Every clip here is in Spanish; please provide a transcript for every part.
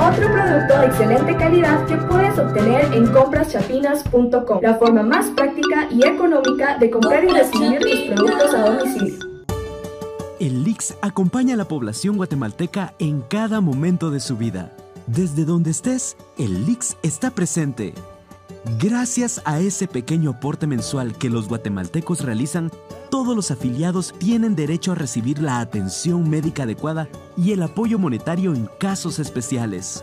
Otro producto de excelente calidad que puedes obtener en compraschapinas.com, la forma más práctica y económica de comprar y recibir tus productos a domicilio. El LIX acompaña a la población guatemalteca en cada momento de su vida. Desde donde estés, el LIX está presente. Gracias a ese pequeño aporte mensual que los guatemaltecos realizan, todos los afiliados tienen derecho a recibir la atención médica adecuada y el apoyo monetario en casos especiales.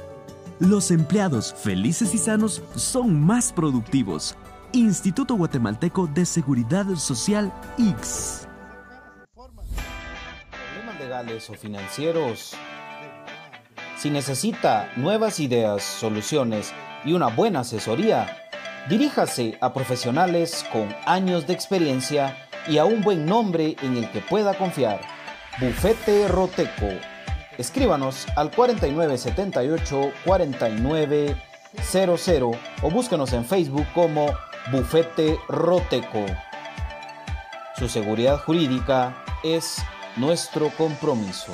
Los empleados felices y sanos son más productivos. Instituto Guatemalteco de Seguridad Social X. Problemas legales o financieros. Si necesita nuevas ideas, soluciones y una buena asesoría, diríjase a profesionales con años de experiencia y a un buen nombre en el que pueda confiar. Bufete Roteco. Escríbanos al 4978 4900 o búsquenos en Facebook como Bufete Roteco. Su seguridad jurídica es nuestro compromiso.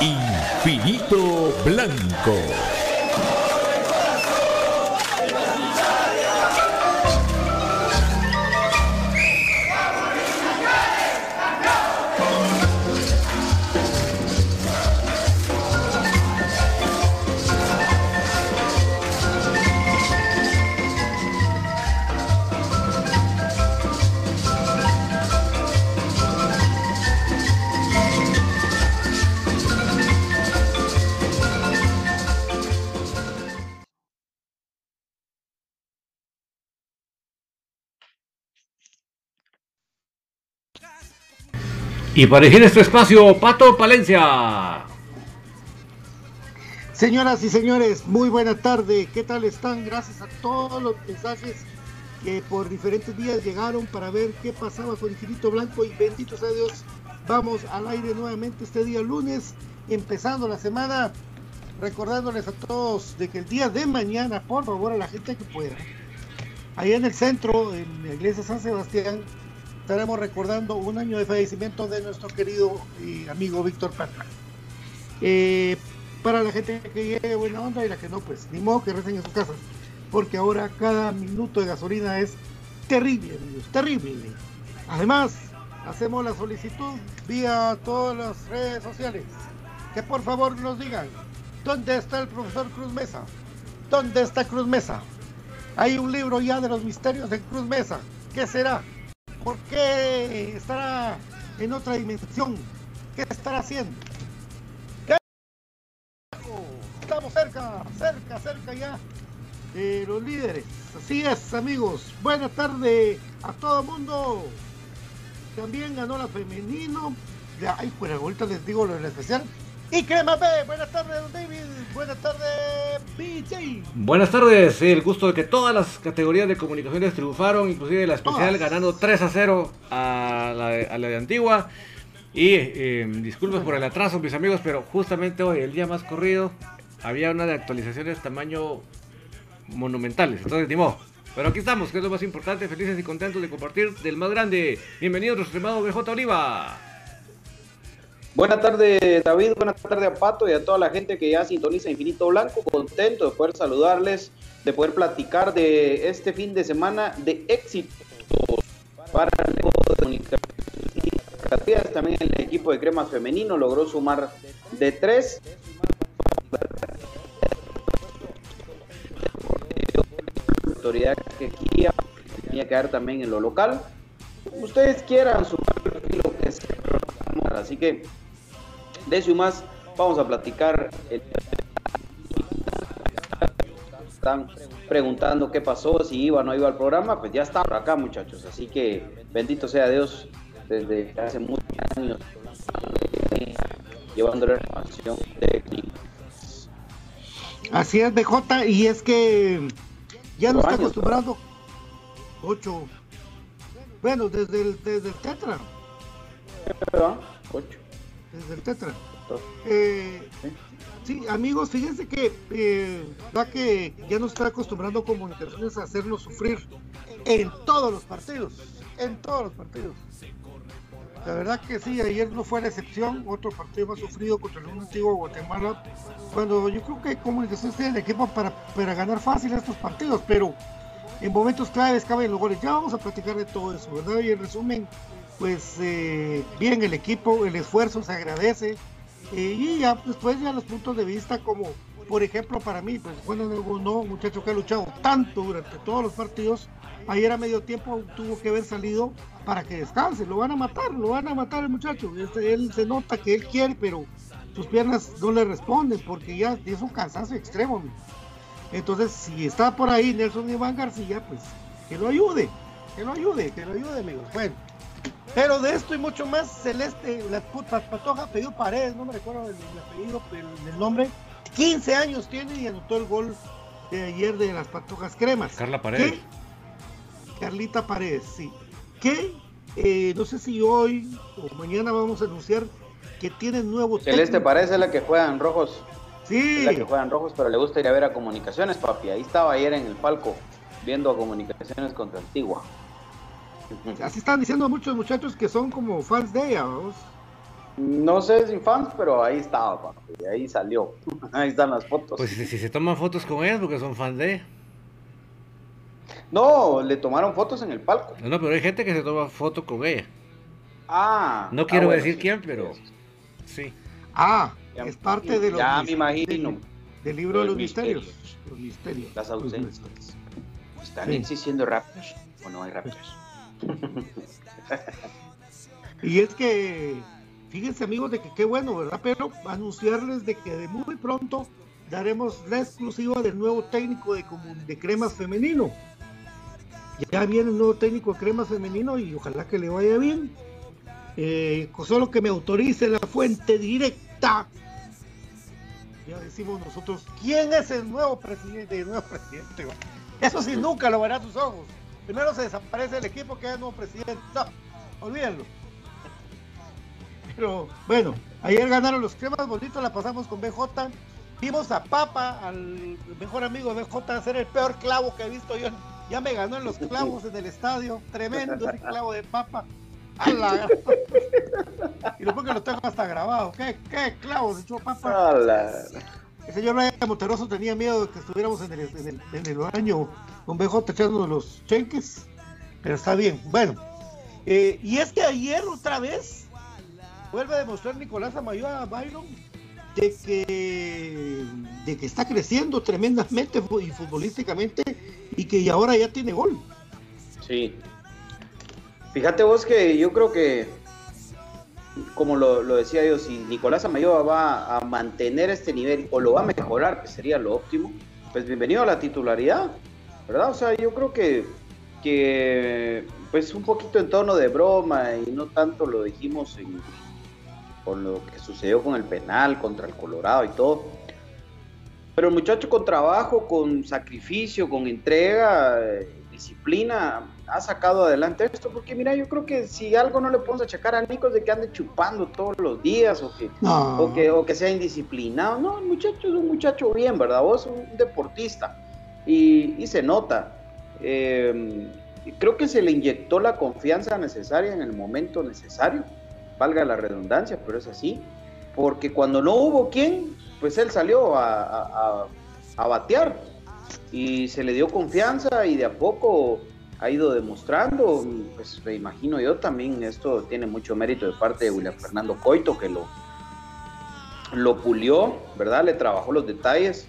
Infinito Blanco. Y para elegir este espacio, Pato Palencia. Señoras y señores, muy buena tarde. ¿Qué tal están? Gracias a todos los mensajes que por diferentes días llegaron para ver qué pasaba con Infinito Blanco y bendito sea Dios. Vamos al aire nuevamente este día lunes, empezando la semana, recordándoles a todos de que el día de mañana, por favor, a la gente que pueda, allá en el centro, en la iglesia San Sebastián, estaremos recordando un año de fallecimiento de nuestro querido y amigo Víctor Patra. Eh, para la gente que llegue buena onda y la que no, pues ni modo que recen en sus casas, porque ahora cada minuto de gasolina es terrible, amigos, terrible. Además, hacemos la solicitud vía todas las redes sociales, que por favor nos digan, ¿dónde está el profesor Cruz Mesa? ¿Dónde está Cruz Mesa? Hay un libro ya de los misterios de Cruz Mesa, ¿qué será? ¿Por qué estará en otra dimensión? ¿Qué estará haciendo? Estamos cerca, cerca, cerca ya de los líderes. Así es, amigos. Buenas tardes a todo el mundo. También ganó la femenino. Ay, pues ahorita les digo lo en especial. Y Crema B, buenas tardes, don David. Buenas tardes, BJ. Buenas tardes, el gusto de que todas las categorías de comunicaciones triunfaron, inclusive la especial ganando 3 a 0 a la, de- a la de Antigua. Y eh, disculpas por el atraso, mis amigos, pero justamente hoy, el día más corrido, había una de actualizaciones tamaño monumentales. Entonces, ni modo. Pero aquí estamos, que es lo más importante, felices y contentos de compartir del más grande. Bienvenido, nuestro estimado BJ Oliva. Buenas tardes, David. Buenas tardes a Pato y a toda la gente que ya sintoniza Infinito Blanco. Contento de poder saludarles, de poder platicar de este fin de semana de éxitos para el equipo de comunicaciones. También el equipo de cremas femenino logró sumar de tres. Autoridad que aquí tenía que dar también en lo local. Ustedes quieran sumar lo que sea. Así que de eso y más vamos a platicar. el- Están preguntando qué pasó, si iba o no iba al programa, pues ya está por acá muchachos. Así que bendito sea Dios desde hace muchos años llevándole información de Así es, BJ, y es que ya no está acostumbrado. Ocho. Bueno, desde el, desde el Tetra. Ocho. Desde el Tetra. Eh, sí, amigos, fíjense que eh, da que ya no está acostumbrando comunicaciones a hacernos sufrir en todos los partidos. En todos los partidos. La verdad que sí, ayer no fue la excepción. Otro partido más sufrido contra el antiguo Guatemala. Cuando yo creo que comunicaciones tiene el equipo para, para ganar fácil estos partidos, pero en momentos claves caben los goles. Ya vamos a platicar de todo eso, ¿verdad? Y en resumen, pues eh, bien el equipo, el esfuerzo se agradece. Eh, y ya después ya los puntos de vista como, por ejemplo, para mí, pues bueno, no, muchacho que ha luchado tanto durante todos los partidos, ayer a medio tiempo tuvo que haber salido para que descanse, lo van a matar, lo van a matar el muchacho, Este, él se nota que él quiere, pero sus piernas no le responden porque ya es un cansancio extremo. Entonces, si está por ahí Nelson Iván García, pues que lo ayude, que lo ayude, que lo ayude, amigos. Bueno, pero de esto y mucho más, Celeste, la puta patoja pidió Paredes, no me recuerdo el, el apellido, pero el nombre. 15 años tiene y anotó el gol de ayer de las patojas cremas. Carla Paredes. ¿Qué? Carlita Paredes, sí. Que eh, no sé si hoy o mañana vamos a anunciar que tiene nuevo Celeste técnico. parece la que juega en rojos. Sí, Es la que juega en rojos, pero le gusta ir a ver a comunicaciones, papi. Ahí estaba ayer en el palco viendo a comunicaciones contra Antigua. Así están diciendo muchos muchachos que son como fans de ella, vamos. No sé si fans, pero ahí estaba, papi. Ahí salió. Ahí están las fotos. Pues si, si se toman fotos con ellas porque son fans de ella. No, le tomaron fotos en el palco. No, no, pero hay gente que se toma foto con ella. Ah. No ah, quiero bueno, decir sí, quién, pero sí. sí. Ah, Ya- es parte de los Ya me imagino. del, del libro de Los los misterios. misterios. Los misterios. Las Los ausencias. ¿Están Sí. existiendo Raptors o no hay Raptors? Y es que, fíjense amigos, de que qué bueno, ¿verdad? Pero anunciarles de que de muy pronto daremos la exclusiva del nuevo técnico de, de cremas femenino. Ya viene el nuevo técnico de cremas femenino y ojalá que le vaya bien. Eh, solo que me autorice la fuente directa. Ya decimos nosotros, ¿quién es el nuevo presidente? El nuevo presidente. Eso sí, nunca lo verá a tus ojos. Primero se desaparece el equipo que es el nuevo presidente. No, olvídenlo. Pero bueno, ayer ganaron los cremas bonitos, la pasamos con BJ. Vimos a Papa, al mejor amigo de BJ, ser el peor clavo que he visto yo. Ya me ganó en los clavos en el estadio. Tremendo ese clavo de Papa. ¡Hala! y después que lo tengo hasta grabado. ¿Qué, qué clavos echó Papa? ¡Hala! El señor Brian Monteroso tenía miedo de que estuviéramos en el, en el, baño con BJ echando los chenques. Pero está bien. Bueno, eh, y es que ayer otra vez vuelve a demostrar Nicolás Amayo a Byron de que, de que está creciendo tremendamente y futbolísticamente y que ahora ya tiene gol. Sí. Fíjate vos que yo creo que, como lo, decía yo, si Nicolás Amayoa va a mantener este nivel o lo va a mejorar, que sería lo óptimo, pues bienvenido a la titularidad, ¿verdad? O sea, yo creo que, que pues un poquito en tono de broma y no tanto lo dijimos en, con lo que sucedió con el penal contra el Colorado y todo. Pero el muchacho con trabajo, con sacrificio, con entrega, disciplina, ha sacado adelante esto. Porque mira, yo creo que si algo no le podemos achacar a Nico es de que ande chupando todos los días o que, o que, o que sea indisciplinado. No, el muchacho es un muchacho bien, ¿verdad? Vos un deportista y, y se nota. Eh, creo que se le inyectó la confianza necesaria en el momento necesario valga la redundancia, pero es así, porque cuando no hubo quien, pues él salió a, batear y se le dio confianza y de a poco ha ido demostrando, pues me imagino yo también, esto tiene mucho mérito de parte de William Fernando Coito, que lo, lo pulió, ¿verdad? Le trabajó los detalles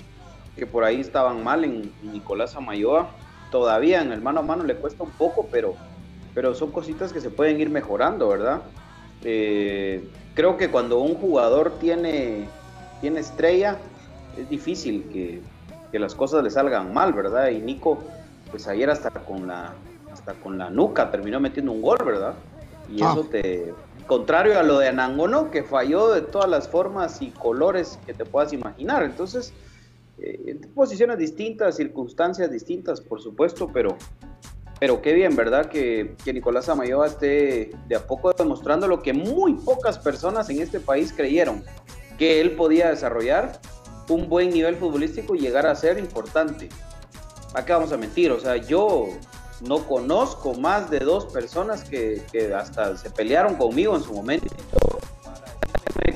que por ahí estaban mal en, Nicolás Amayoa. Todavía en el mano a mano le cuesta un poco, pero, pero son cositas que se pueden ir mejorando, ¿verdad? Eh, creo que cuando un jugador tiene, tiene estrella, es difícil que, las cosas le salgan mal, ¿verdad? Y Nico, pues ayer hasta con la, hasta con la nuca terminó metiendo un gol, ¿verdad? Y eso ah. te, contrario a lo de Anangono, que falló de todas las formas y colores que te puedas imaginar. Entonces, eh, posiciones distintas, circunstancias distintas, por supuesto, pero, pero qué bien, ¿verdad? Que, Nicolás Amayoa esté de a poco demostrando lo que muy pocas personas en este país creyeron, que él podía desarrollar un buen nivel futbolístico y llegar a ser importante. ¿A qué vamos a mentir? O sea, yo no conozco más de dos personas que, hasta se pelearon conmigo en su momento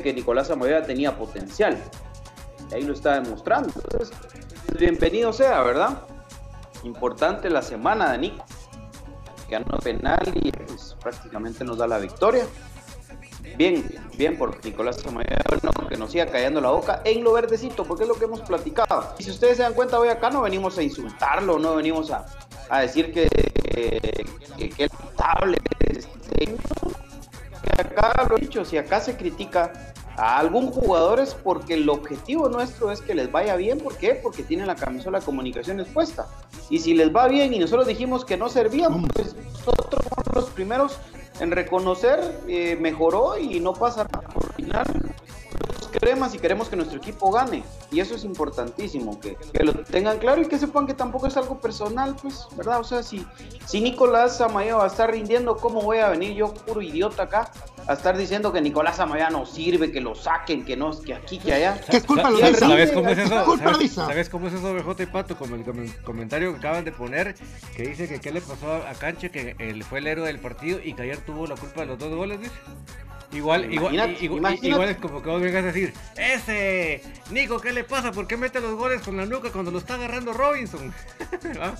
que Nicolás Amayoa tenía potencial. Ahí lo está demostrando. Bienvenido sea, ¿verdad? importante la semana de Nico. Ganó penal y pues, prácticamente nos da la victoria. Bien, bien por Nicolás bueno, que nos siga callando la boca en lo verdecito, porque es lo que hemos platicado. Y si ustedes se dan cuenta, hoy acá no venimos a insultarlo, no venimos a, a decir que, que, que, acá lo he dicho, si acá se critica a algún jugador es porque el objetivo nuestro es que les vaya bien. ¿Por qué? Porque tienen la camisola de comunicación expuesta. Y si les va bien y nosotros dijimos que no servíamos, pues nosotros somos los primeros en reconocer, eh, mejoró y no pasa cremas y queremos que nuestro equipo gane. Y eso es importantísimo, que, lo tengan claro y que sepan que tampoco es algo personal, pues, ¿verdad? O sea, si, si Nicolás Amaya va a estar rindiendo, ¿cómo voy a venir yo, puro idiota acá, a estar diciendo que Nicolás Amaya no sirve, que lo saquen, que no, que aquí, que allá? ¿Qué culpa lo ¿Sabes cómo es eso? ¿Sabes, cómo es eso, BJ y Pato? Como el, comentario que acaban de poner, que dice que qué le pasó a Canche, que él fue el héroe del partido y que ayer tuvo la culpa de los dos goles, dice. Igual, igual, igual, es como que vos vengas a decir, ese Nico, ¿qué le pasa? ¿Por qué mete los goles con la nuca cuando lo está agarrando Robinson? ¿Ah?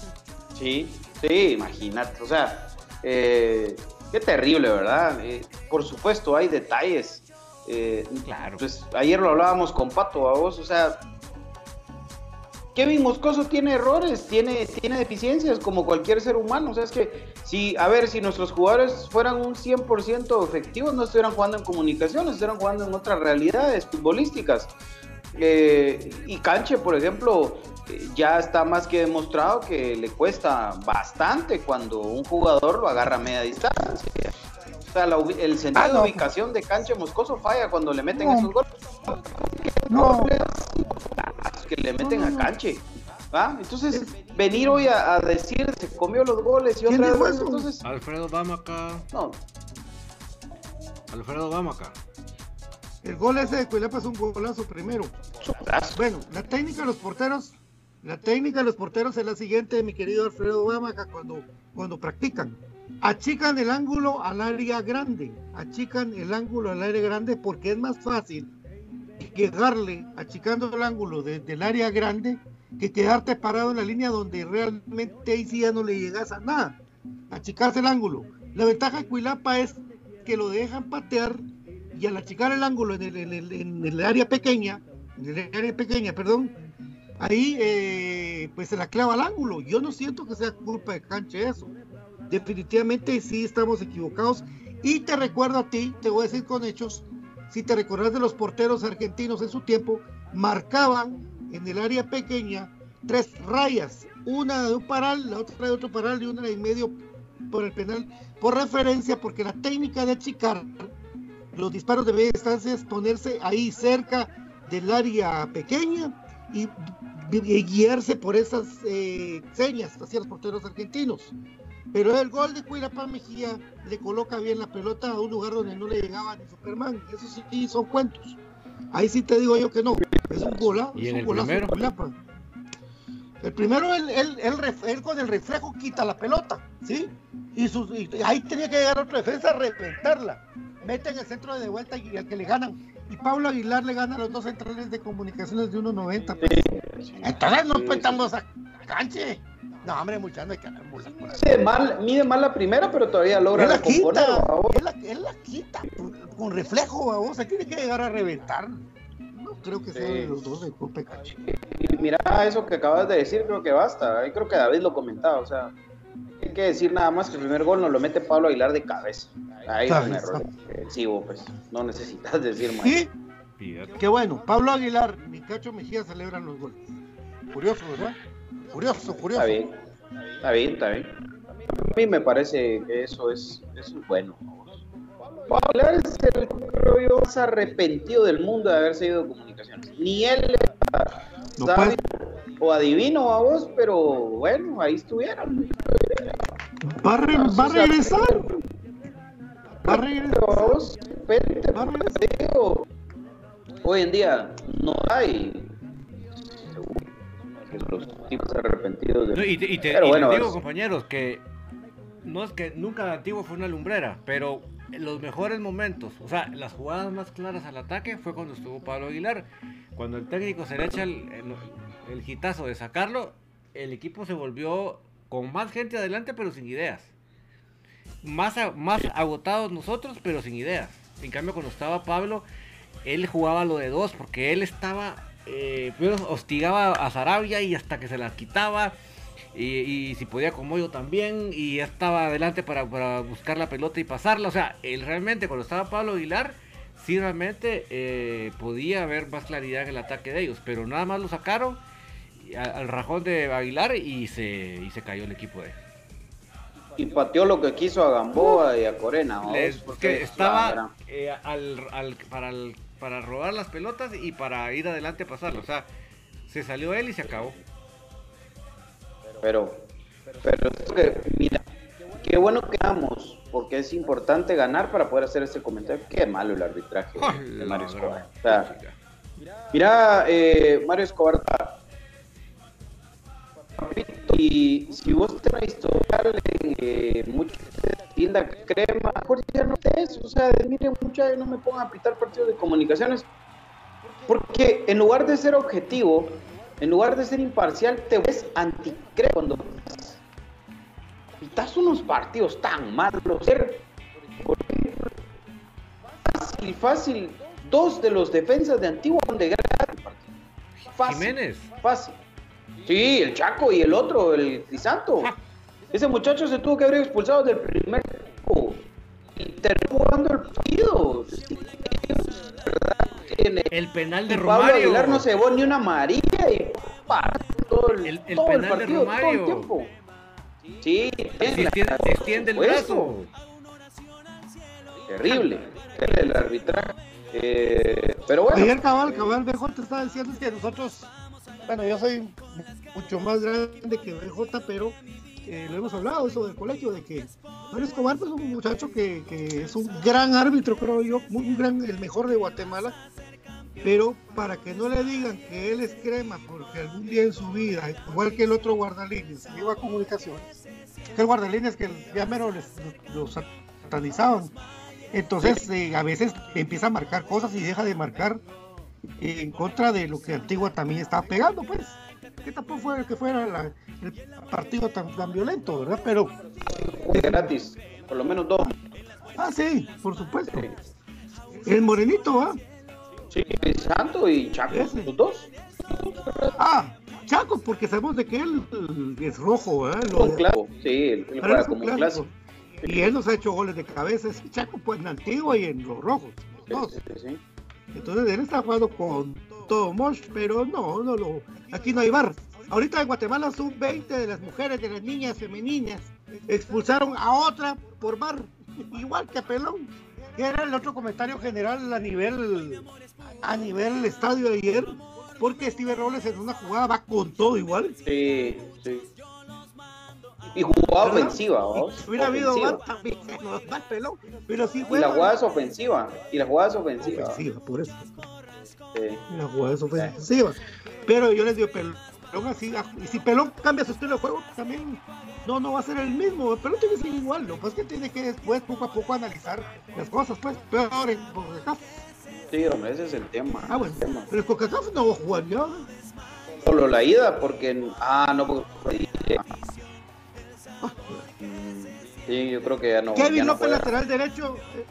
sí, sí, imagínate, o sea, eh, qué terrible, ¿verdad? Eh, por supuesto, hay detalles. Eh, claro. Pues ayer lo hablábamos con Pato, a vos, o sea, Kevin Moscoso tiene errores, tiene, tiene deficiencias como cualquier ser humano. O sea, es que si, a ver, si nuestros jugadores fueran un 100% efectivos, no estuvieran jugando en comunicaciones, estuvieran jugando en otras realidades futbolísticas. Eh, y Canche, por ejemplo, eh, ya está más que demostrado que le cuesta bastante cuando un jugador lo agarra a media distancia. O sea, la el sentido Ah, no. de ubicación de cancha de Moscoso falla cuando le meten No. esos goles. No. que le meten a canche. ¿va? Entonces, venir hoy a, a decir se comió los goles y ¿Quién otra vez. eso? Entonces, Alfredo Bamaca. no. Alfredo Bamaca. El gol ese de Cuilapa es un golazo primero. Bueno, la técnica de los porteros, la técnica de los porteros es la siguiente, mi querido Alfredo Bamaca, cuando, cuando practican. Achican el ángulo al área grande, achican el ángulo al área grande porque es más fácil llegarle achicando el ángulo desde el área grande que quedarte parado en la línea donde realmente ahí sí ya no le llegas a nada. Achicarse el ángulo. La ventaja de Cuilapa es que lo dejan patear y al achicar el ángulo en el, el- el área pequeña, en el área pequeña, perdón, ahí eh, pues se la clava al ángulo. Yo no siento que sea culpa de cancha eso. Definitivamente sí estamos equivocados. Y te recuerdo a ti, te voy a decir con hechos, si te recordás de los porteros argentinos en su tiempo, marcaban en el área pequeña tres rayas, una de un paral, la otra de otro paral y una de medio por el penal, por referencia, porque la técnica de achicar los disparos de media distancia es ponerse ahí cerca del área pequeña y, y guiarse por esas eh, señas hacia los porteros argentinos. Pero el gol de Cuilapa Mejía le coloca bien la pelota a un lugar donde no le llegaba ni Superman. Eso sí son cuentos. Ahí sí te digo yo que no. Es un golazo. ¿Y es un el golazo de primero? Cuilapa. El primero, él, él, él con el reflejo quita la pelota, ¿sí? Y, sus- y ahí tenía que llegar otro defensa a reventarla. Mete en el centro de vuelta y al que le ganan. Y Pablo Aguilar le gana a los dos centrales de comunicaciones de 1.90. pues. Entonces no petamos a canche. No, hombre, muchachos, no hay que andar. Mide mal, mide mal la primera, pero todavía logra Él la quita, él la, él la quita con, reflejo, vamos, tiene que llegar a reventar. No creo que sea Sí. de los dos de Cope Cachi. Y mira eso que acabas de decir, creo que basta. Ahí creo que David lo comentaba, o sea, hay que decir nada más que el primer gol nos lo mete Pablo Aguilar de cabeza. Ahí es un error defensivo, pues no necesitas decir más. Fíjate. qué bueno, Pablo Aguilar y Cacho Mejía celebran los goles. Curioso, ¿verdad? Curioso, curioso. Está bien, está bien, está bien. A mí me parece que eso es, eso es bueno. Pablo Aguilar es el creo yo, más arrepentido del mundo de haberse ido de comunicaciones. Ni él No puede. o adivino a vos, pero bueno, ahí estuvieron. Va a, re- va a regresar. Va a Pero regresar. a vos, vete, Va a regresar. te digo, hoy en día no hay los tipos arrepentidos de... No, y te, y te- Pero y bueno, les digo, es- compañeros, que no es que nunca Antiguo fue una lumbrera, pero los mejores momentos, o sea, las jugadas más claras al ataque fue cuando estuvo Pablo Aguilar. Cuando el técnico se le echa el, el, el hitazo de sacarlo, el equipo se volvió con más gente adelante, pero sin ideas. Más, más agotados nosotros, pero sin ideas. En cambio, cuando estaba Pablo, él jugaba lo de dos, porque él estaba, eh, primero hostigaba a Sarabia y hasta que se las quitaba. Y, y si podía con Moyo también, y ya estaba adelante para, para buscar la pelota y pasarla. O sea, él realmente, cuando estaba Pablo Aguilar, sí realmente eh, podía haber más claridad en el ataque de ellos, pero nada más lo sacaron al rajón de Aguilar y se, y se cayó el equipo de él. Y pateó lo que quiso a Gamboa y a Corena. ¿no? Les- Porque que estaba eh, al, al- para, el- para robar las pelotas y para ir adelante a pasarlo. O sea, se salió él y se acabó. Pero, pero que, mira, qué bueno que vamos, porque es importante ganar para poder hacer este comentario. Qué malo el arbitraje de, de Mario Escobar. O sea, mira, eh, Mario Escobar, y si vos tenés historial en eh, mucha tienda crema, mejor ya no te eso. O sea, miren, mucha no me pongan a pitar partidos de comunicaciones. Porque en lugar de ser objetivo, en lugar de ser imparcial, te ves anticre cuando pitas unos partidos tan malos. Fácil, fácil, dos de los defensas de Antigua son de gran partido. Fácil, Jiménez. Fácil. Sí, el Chaco y el otro, el Crisanto. Ese muchacho se tuvo que haber expulsado del primer tiempo. Y terminó jugando el partido. El penal de y Pablo Romario. Aguilar no se llevó ni una amarilla y todo el, El- el todo el penal de partido, todo Romario. el tiempo. Sí, extiende, el brazo. terrible, el arbitraje. Eh, pero bueno. Ayer cabal, cabal, BJ te estaba diciendo que nosotros, bueno, yo soy mucho más grande que BJ, pero eh, lo hemos hablado eso del colegio, de que Mario Escobar pues, es un muchacho que, que es un gran árbitro, creo yo, muy gran, el mejor de Guatemala, pero para que no le digan que él es crema, porque algún día en su vida, igual que el otro guardalíneas, se iba a comunicaciones, que el guardalíneas que ya menos les, los satanizaban. Entonces eh, a veces empieza a marcar cosas y deja de marcar en contra de lo que Antigua también estaba pegando, pues. Que tampoco fue que fuera la- el partido tan, tan violento, ¿verdad? Pero, gratis, por lo menos dos. ah, sí, por supuesto. El morenito, ¿ah? Sí, Santo y Chaco, Ese. los dos. Ah, Chaco, porque sabemos de que él eh, es rojo, ¿verdad? Lo clásico, sí, él pero juega como un clásico. Y él nos ha hecho goles de cabeza, ese Chaco, pues en Antigua y en los rojos. los dos. Sí, sí, sí. Entonces él está jugando con todo Mosh, pero no, no lo, aquí no hay bar. Ahorita en Guatemala son 20 de las mujeres, de las niñas femeninas, expulsaron a otra por bar, igual que Pelón. Que era el otro comentario general a nivel a nivel estadio de ayer, porque Steve Robles en una jugada va con todo igual. Sí, sí. Y jugaba ¿Verdad? ofensiva, Y ¿vos? si hubiera habido bar también, no, Pelón, pero sí Y juega. la jugada es ofensiva. Y la jugada es ofensiva. ofensiva, por eso. Sí. La jugada es ofensiva. Pero yo les digo, Pelón así, ah, y si Pelón cambia su estilo de juego, también no, no va a ser el mismo. Pelón tiene que ser igual, lo que pasa es que tiene que después, poco a poco, analizar las cosas, pues. Peor en CONCACAF. Sí, hombre, ese es el tema. Ah, bueno, el tema. pero en CONCACAF no va a jugar ya. ¿no? Solo la ida, porque. Ah, no, porque. Mm, Sí, yo creo que ya no. ya Kevin no López, lateral derecho. eh,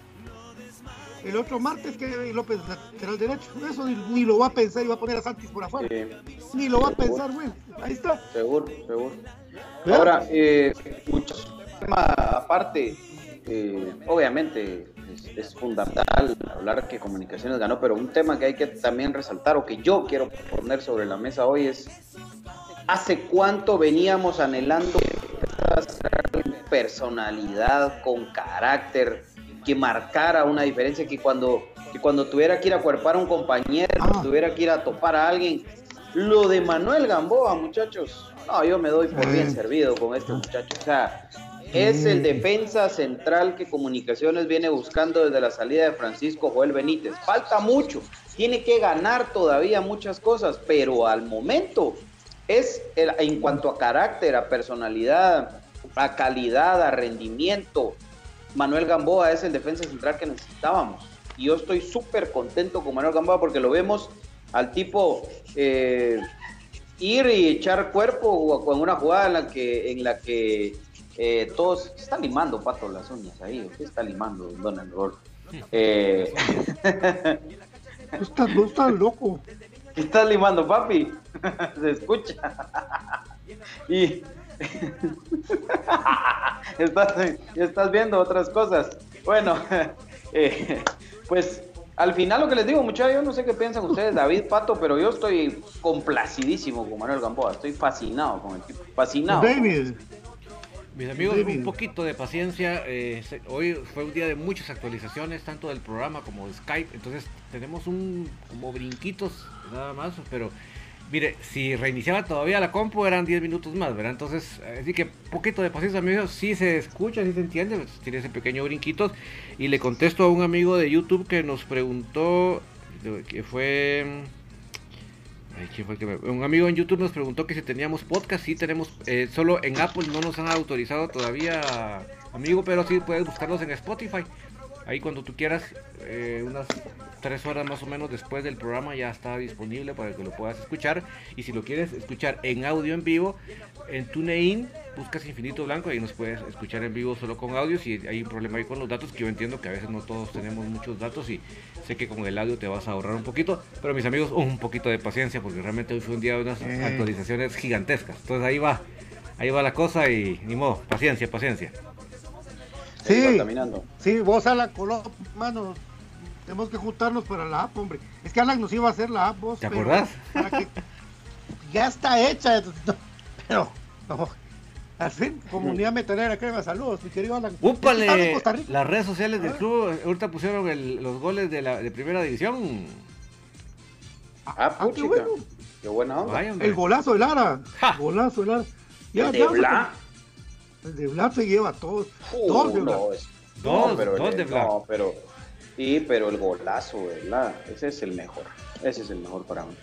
El otro martes, Kevin López, lateral derecho. Eso ni, ni lo va a pensar y va a poner a Santis por afuera. Ni lo va a pensar, güey. Ahí está. seguro, seguro. Ahora, eh, muchos temas aparte, eh, obviamente es, es fundamental hablar que Comunicaciones ganó, pero un tema que hay que también resaltar o que yo quiero poner sobre la mesa hoy es hace cuánto veníamos anhelando personalidad con carácter que marcara una diferencia que cuando que cuando tuviera que ir a cuerpar a un compañero, Ah. tuviera que ir a topar a alguien, lo de Manuel Gamboa, muchachos. No, yo me doy por bien Mm. servido con este muchacho. O sea, es el defensa central que Comunicaciones viene buscando desde la salida de Francisco Joel Benítez. Falta mucho, tiene que ganar todavía muchas cosas, pero al momento es el- en cuanto a carácter, a personalidad, a calidad, a rendimiento. Manuel Gamboa es el defensa central que necesitábamos. Y yo estoy súper contento con Manuel Gamboa porque lo vemos al tipo eh, ir y echar cuerpo con una jugada en la que, en la que eh, todos está limando pato las uñas ahí, ¿qué está limando Don Error? Eh, No estás, no estás loco. ¿Qué estás limando, papi? Se escucha. y estás, estás viendo otras cosas. Bueno, eh, pues al final lo que les digo, muchachos, yo no sé qué piensan ustedes, David Pato, pero yo estoy complacidísimo con Manuel Gamboa. Estoy fascinado con el tipo. Fascinado. David. Mis amigos, David. un poquito de paciencia. eh, hoy fue un día de muchas actualizaciones, tanto del programa como de Skype. Entonces tenemos un como brinquitos nada más. Pero mire, si reiniciaba todavía la compu eran 10 minutos más, ¿verdad? Entonces, eh, así que poquito de paciencia, amigos. Si se escucha, si se entiende, pues, tiene ese pequeño brinquitos. Y le contesto a un amigo de YouTube que nos preguntó, que fue... Ay, ¿quién fue que me- Un amigo en YouTube nos preguntó que si teníamos podcast. Sí, tenemos. eh, solo en Apple no nos han autorizado todavía, amigo, pero sí puedes buscarlos en Spotify. Ahí cuando tú quieras, eh, unas tres horas más o menos después del programa ya está disponible para que lo puedas escuchar. Y si lo quieres escuchar en audio en vivo, en TuneIn buscas Infinito Blanco y nos puedes escuchar en vivo solo con audio. Si hay un problema ahí con los datos, que yo entiendo que a veces no todos tenemos muchos datos y sé que con el audio te vas a ahorrar un poquito. Pero mis amigos, un poquito de paciencia porque realmente hoy fue un día de unas Eh. actualizaciones gigantescas. Entonces ahí va, ahí va la cosa y ni modo, paciencia, paciencia. Sí. caminando. Sí, vos a la mano. Tenemos que juntarnos para la app, hombre. Es que Alan nos iba a hacer la app, vos. ¿Te pero acordás? para que- Ya está hecha. no, Pero, no. Al fin, comunidad metalera crema, saludos, mi querido Alan. ¡Úpale! Las redes sociales del club ahorita pusieron el- los goles de la de primera división. Ah, Ah, qué bueno. Qué buena onda. Vaya, hombre. El golazo de Lara. Ja. Golazo de Lara. El de Bla. El de Bla se lleva a todos. Uh, Dos de Bla. no, es- Dos, no, pero dos de Bla. No, pero. Sí, pero el golazo, ¿verdad? Ese es el mejor. Ese es el mejor para mí.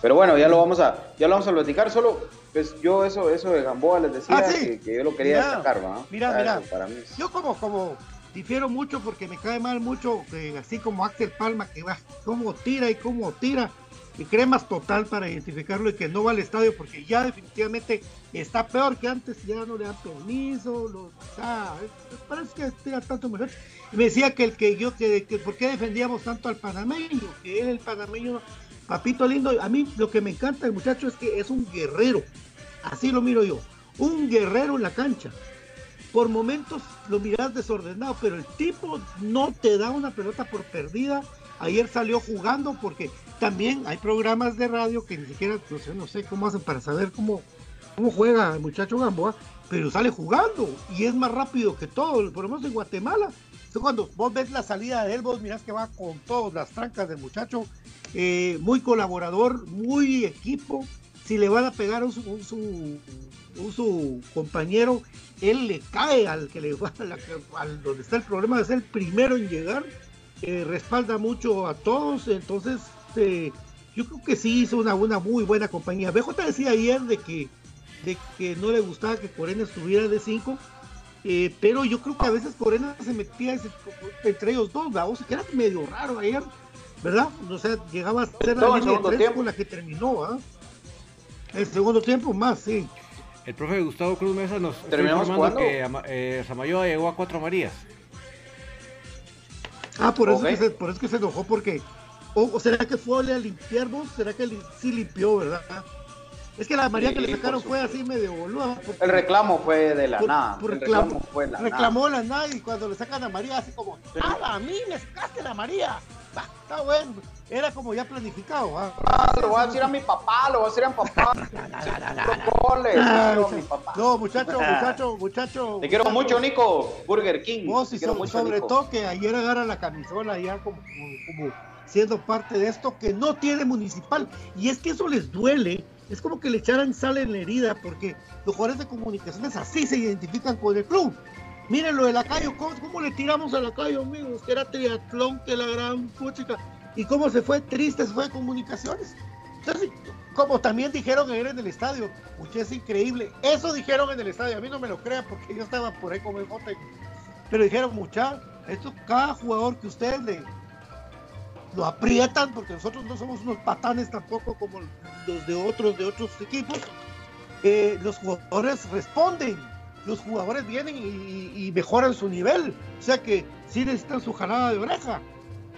Pero bueno, ya lo vamos a, ya lo vamos a platicar. Solo, pues yo eso, eso de Gamboa les decía Ah, sí. que, que yo lo quería Mira, destacar, ¿va? mira, mira. eso Para mí es- Yo como, como difiero mucho porque me cae mal mucho, eh, así como Axel Palma, que va, cómo tira y cómo tira. Y cremas total para identificarlo y que no va al estadio porque ya definitivamente está peor que antes, ya no le dan permiso, lo, ah, parece que tira tanto mejor. Y me decía que el que yo, que, que por qué defendíamos tanto al panameño, que él el panameño, papito lindo, a mí lo que me encanta el muchacho es que es un guerrero, así lo miro yo, un guerrero en la cancha por momentos lo miras desordenado, pero el tipo no te da una pelota por perdida. Ayer salió jugando porque también hay programas de radio que ni siquiera, no sé, no sé cómo hacen para saber cómo, cómo juega el muchacho Gamboa, pero sale jugando y es más rápido que todo. Por lo menos en Guatemala, Entonces, cuando vos ves la salida de él, vos mirás que va con todas las trancas del muchacho, eh, muy colaborador, muy equipo. Si le van a pegar a un, su- un su, compañero, él le cae al que le va a al donde está el problema ser el primero en llegar. eh, respalda mucho a todos, entonces eh, yo creo que sí hizo una, una muy buena compañía. BJ decía ayer de que, de que no le gustaba que Corena estuviera de 5, pero yo creo que a veces Corena se metía ese- entre ellos dos, la voz que era medio raro ayer, ¿verdad? O sea, llegaba a ser la Todo el línea de segundo tres tiempo. con la que terminó, ¿ah? El segundo tiempo más, sí. El profe Gustavo Cruz Mesa nos está ¿Terminamos que eh, Samayoa llegó a cuatro Marías. Ah, por eso, que se, por eso que se enojó, porque. O, o será que fue a limpiar vos? ¿Será que li- sí limpió, verdad? Es que la María que le sacaron fue así medio boluda. porque- El reclamo fue de la por- nada. por el reclamo- reclamo fue la reclamó la nada y cuando le sacan a María, así como, ¡ah, a mí me sacaste la María! Va, está bueno. Era como ya planificado. ¿ah? nada. Ah, lo voy a decir a mi papá, lo voy a decir a mi papá. A no, muchacho, muchacho, muchacho. Te quiero mucho, Nico. Burger King. Vos y so- mucho, sobre Nico. todo que ayer agarra la camisola ya como, como, como siendo parte de esto que no tiene municipal. Y es que eso les duele. Es como que le echaran sal en la herida porque los jugadores de comunicaciones así se identifican con el club. Miren lo de Lacayo, ¿cómo, cómo le tiramos a Lacayo, amigos? Que era triatlón, que la gran puchica. Y cómo se fue triste, se fue de comunicaciones. Como también dijeron ayer en el estadio, mucho es increíble. Eso dijeron en el estadio, a mí no me lo crean porque yo estaba por ahí con el bote. Pero dijeron, mucha, esto cada jugador que ustedes le lo aprietan, porque nosotros no somos unos patanes tampoco como los de otros de otros equipos, eh, los jugadores responden, los jugadores vienen y, mejoran su nivel, o sea que sí necesitan su jalada de oreja,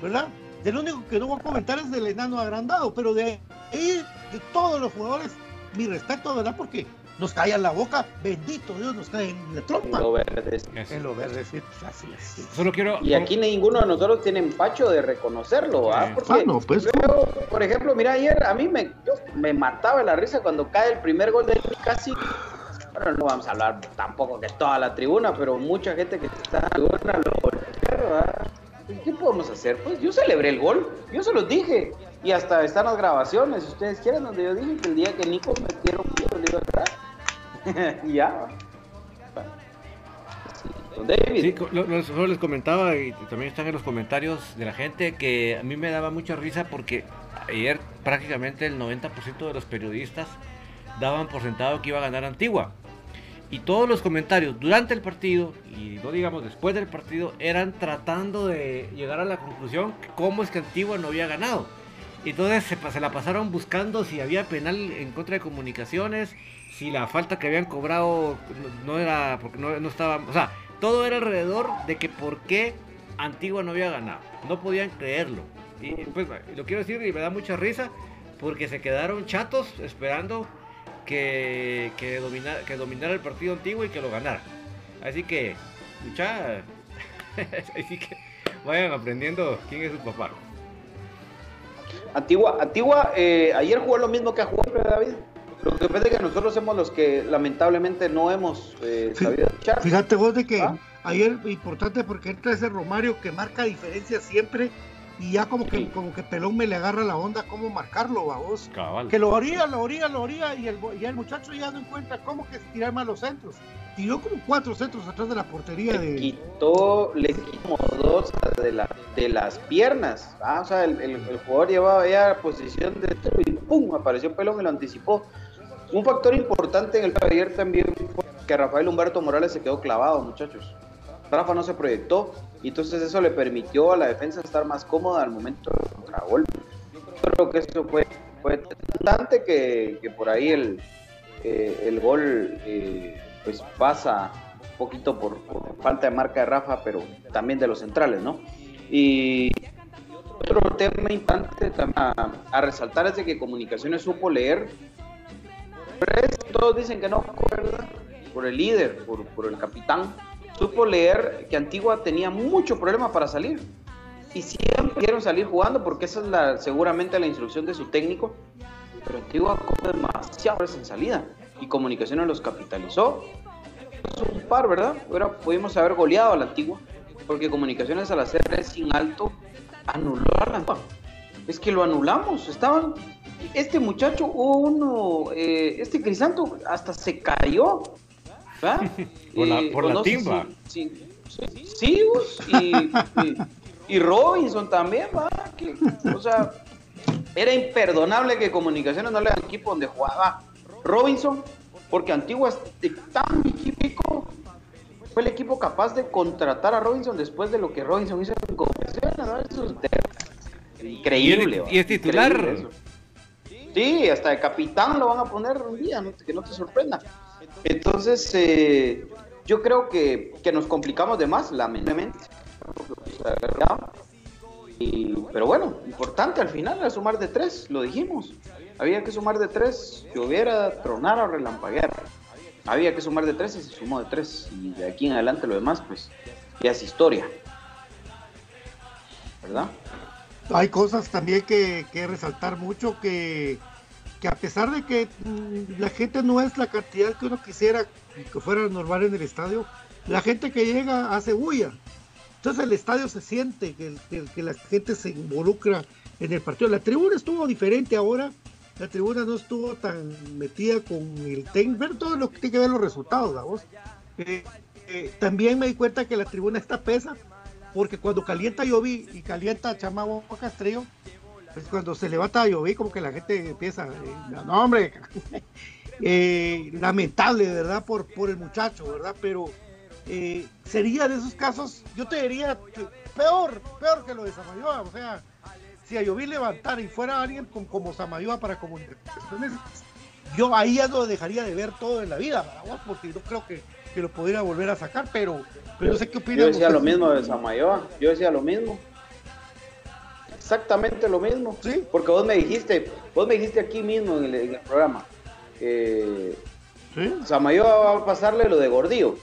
¿verdad? Del único que no voy a comentar es del enano agrandado, pero de de todos los jugadores, mi respeto, ¿verdad? Porque nos callan la boca, bendito Dios, nos caen en la trompa. Lo verde. En lo verde, sí, pues así es. Solo quiero. Y aquí ninguno de nosotros tiene empacho de reconocerlo, ¿ah? Sí. Porque Ah, no, pues. luego, por ejemplo, mira, ayer a mí me, yo me mataba la risa cuando cae el primer gol de él, casi. Bueno, no vamos a hablar tampoco de toda la tribuna, pero mucha gente que está en la tribuna lo ¿verdad? ¿Qué podemos hacer? Pues yo celebré el gol, yo se los dije. Y hasta están las grabaciones, si ustedes quieren, donde yo dije que el día que Nico metieron yo le iba a y ya. David. Sí, lo- lo- solo les comentaba y también están en los comentarios de la gente que a mí me daba mucha risa porque ayer prácticamente el 90% de los periodistas daban por sentado que iba a ganar Antigua. Y todos los comentarios durante el partido y no digamos después del partido eran tratando de llegar a la conclusión cómo es que Antigua no había ganado. Entonces se, se la pasaron buscando si había penal en contra de comunicaciones, si la falta que habían cobrado no, era porque no, estaba, o sea, todo era alrededor de que por qué Antigua no había ganado. No podían creerlo. Y pues lo quiero decir y me da mucha risa porque se quedaron chatos esperando que dominara el partido Antigua y que lo ganara. Así que, mucha, así que vayan aprendiendo quién es su papá. Antigua, Antigua eh, ayer jugó lo mismo que jugó David. Lo que pasa es que nosotros somos los que lamentablemente no hemos eh, sabido echar. Fíjate vos de que ¿Ah? ayer importante porque entra ese Romario que marca diferencia siempre y ya como que Sí. como que Pelón me le agarra la onda cómo marcarlo, va vos. Cabal. Que lo orilla, lo orilla, lo orilla y el, y el muchacho ya no encuentra cómo que tirar más los centros. Tiró como cuatro centros atrás de la portería Le de... quitó, le quitó como dos de, la, de las piernas. Ah, o sea, el, el- el jugador llevaba ya posición de y ¡pum! apareció Pelón y lo anticipó. Un factor importante en el de ayer también fue que Rafael Humberto Morales se quedó clavado, muchachos. Rafa no se proyectó y entonces eso le permitió a la defensa estar más cómoda al momento del contragolpe. Creo que eso fue, fue tanto que, que por ahí el, eh, el gol eh, pues pasa un poquito por, falta de marca de Rafa, pero también de los centrales, ¿no? Y otro tema importante a, resaltar es de que Comunicaciones supo leer. Pero Todos dicen que no, ¿verdad? Por el líder, por, por el capitán. Supo leer que Antigua tenía mucho problema para salir. Y siempre quieren salir jugando porque esa es la, seguramente la instrucción de su técnico. Pero Antigua come demasiado veces en salida. Y Comunicaciones los capitalizó. Es un par, ¿verdad? Ahora pudimos haber goleado a la Antigua. Porque Comunicaciones al hacer sin alto anuló a la Antigua. Es que lo anulamos. Estaban. Este muchacho, uno. eh, este Crisanto hasta se cayó. ¿Verdad? Por la- por o la no sé timba. sí, sí, pues, y, y- y Robinson también, ¿va? Que, o sea, era imperdonable que Comunicaciones no le hagan equipo donde jugaba Robinson, porque Antigua es tan equipo fue el equipo capaz de contratar a Robinson después de lo que Robinson hizo en Comunicaciones, increíble. Y es- titular. Sí, hasta de capitán lo van a poner un día, ¿no? que no te sorprenda. Entonces, eh, yo creo que, que nos complicamos de más, lamentablemente. Y- pero bueno, importante al final era sumar de tres, lo dijimos. Había que sumar de tres, que hubiera tronar o relampaguear. Había que sumar de tres y se sumó de tres. Y de aquí en adelante lo demás, pues, ya es historia. ¿Verdad? Hay cosas también que, que resaltar mucho que, que a pesar de que mm, la gente no es la cantidad que uno quisiera que fuera normal en el estadio, la gente que llega hace bulla. Entonces el estadio se siente que, que- la gente se involucra en el partido. La tribuna estuvo diferente ahora. La tribuna no estuvo tan metida con el técnico. Ver todo lo que tiene que ver los resultados, vamos. Eh, eh, también me di cuenta que la tribuna está pesa porque cuando calienta Lloví y calienta Chamagua Castrillo, pues cuando se levanta Lloví, como que la gente empieza, eh, no hombre, eh, lamentable, ¿verdad? Por, por el muchacho, ¿verdad? Pero eh, sería de esos casos, yo te diría, que peor, peor que lo de Samayoa, o sea, si a Lloví levantara y fuera alguien con- como Samayoa para comunicaciones, yo ahí ya lo dejaría de ver todo en la vida, ¿verdad? porque no creo que, que lo pudiera volver a sacar, pero, pero no sé qué opinan Yo decía lo mismo de Samayoa, yo decía lo mismo. Exactamente lo mismo. Sí. Porque vos me dijiste, vos me dijiste aquí mismo en el, en el programa, que Sí. Samayoa va a pasarle lo de Gordillo.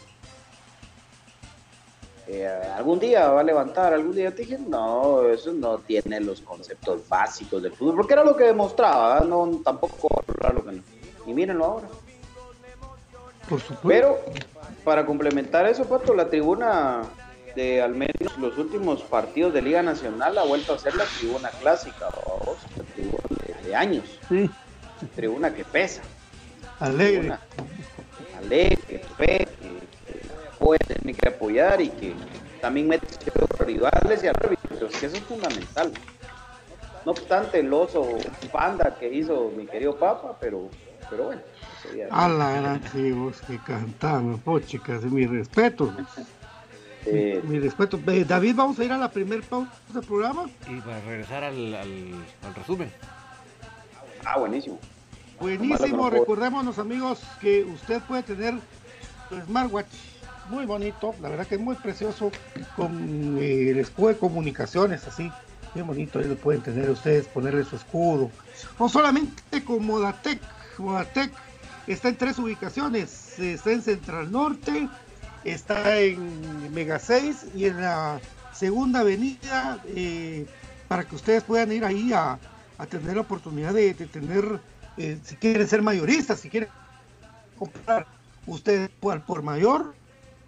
Eh, algún día va a levantar, algún día te dije, no, eso no tiene los conceptos básicos del fútbol, porque era lo que demostraba, no tampoco era lo que no. Y mírenlo ahora. Por supuesto. Pero para complementar eso, Pato, la tribuna de al menos los últimos partidos de Liga Nacional ha vuelto a ser la tribuna clásica, ¿vos? la tribuna de, años, Sí, tribuna que pesa, alegre. tribuna alegre, que fe, que, puede tener que apoyar y que también mete a rivales y árbitros, que eso es fundamental. No obstante el oso panda que hizo mi querido Papa, pero, pero bueno. A la gran que cantaban, oh, chicas, mi respeto. eh, Mi respeto. Eh, David, vamos a ir a la primer pausa del programa. Y para regresar al, al, al resumen. ah, buenísimo. Buenísimo, no recordémonos amigos que usted puede tener su smartwatch muy bonito, la verdad que es muy precioso, con eh, el escudo de comunicaciones así, bien bonito, ahí lo pueden tener ustedes, ponerle su escudo, o solamente con Modatec, Modatec está en tres ubicaciones, está en Central Norte, está en Mega 6 y en la segunda avenida, eh, para que ustedes puedan ir ahí a, tener la oportunidad de, tener eh, si quieren ser mayoristas, si quieren comprar ustedes por, por mayor,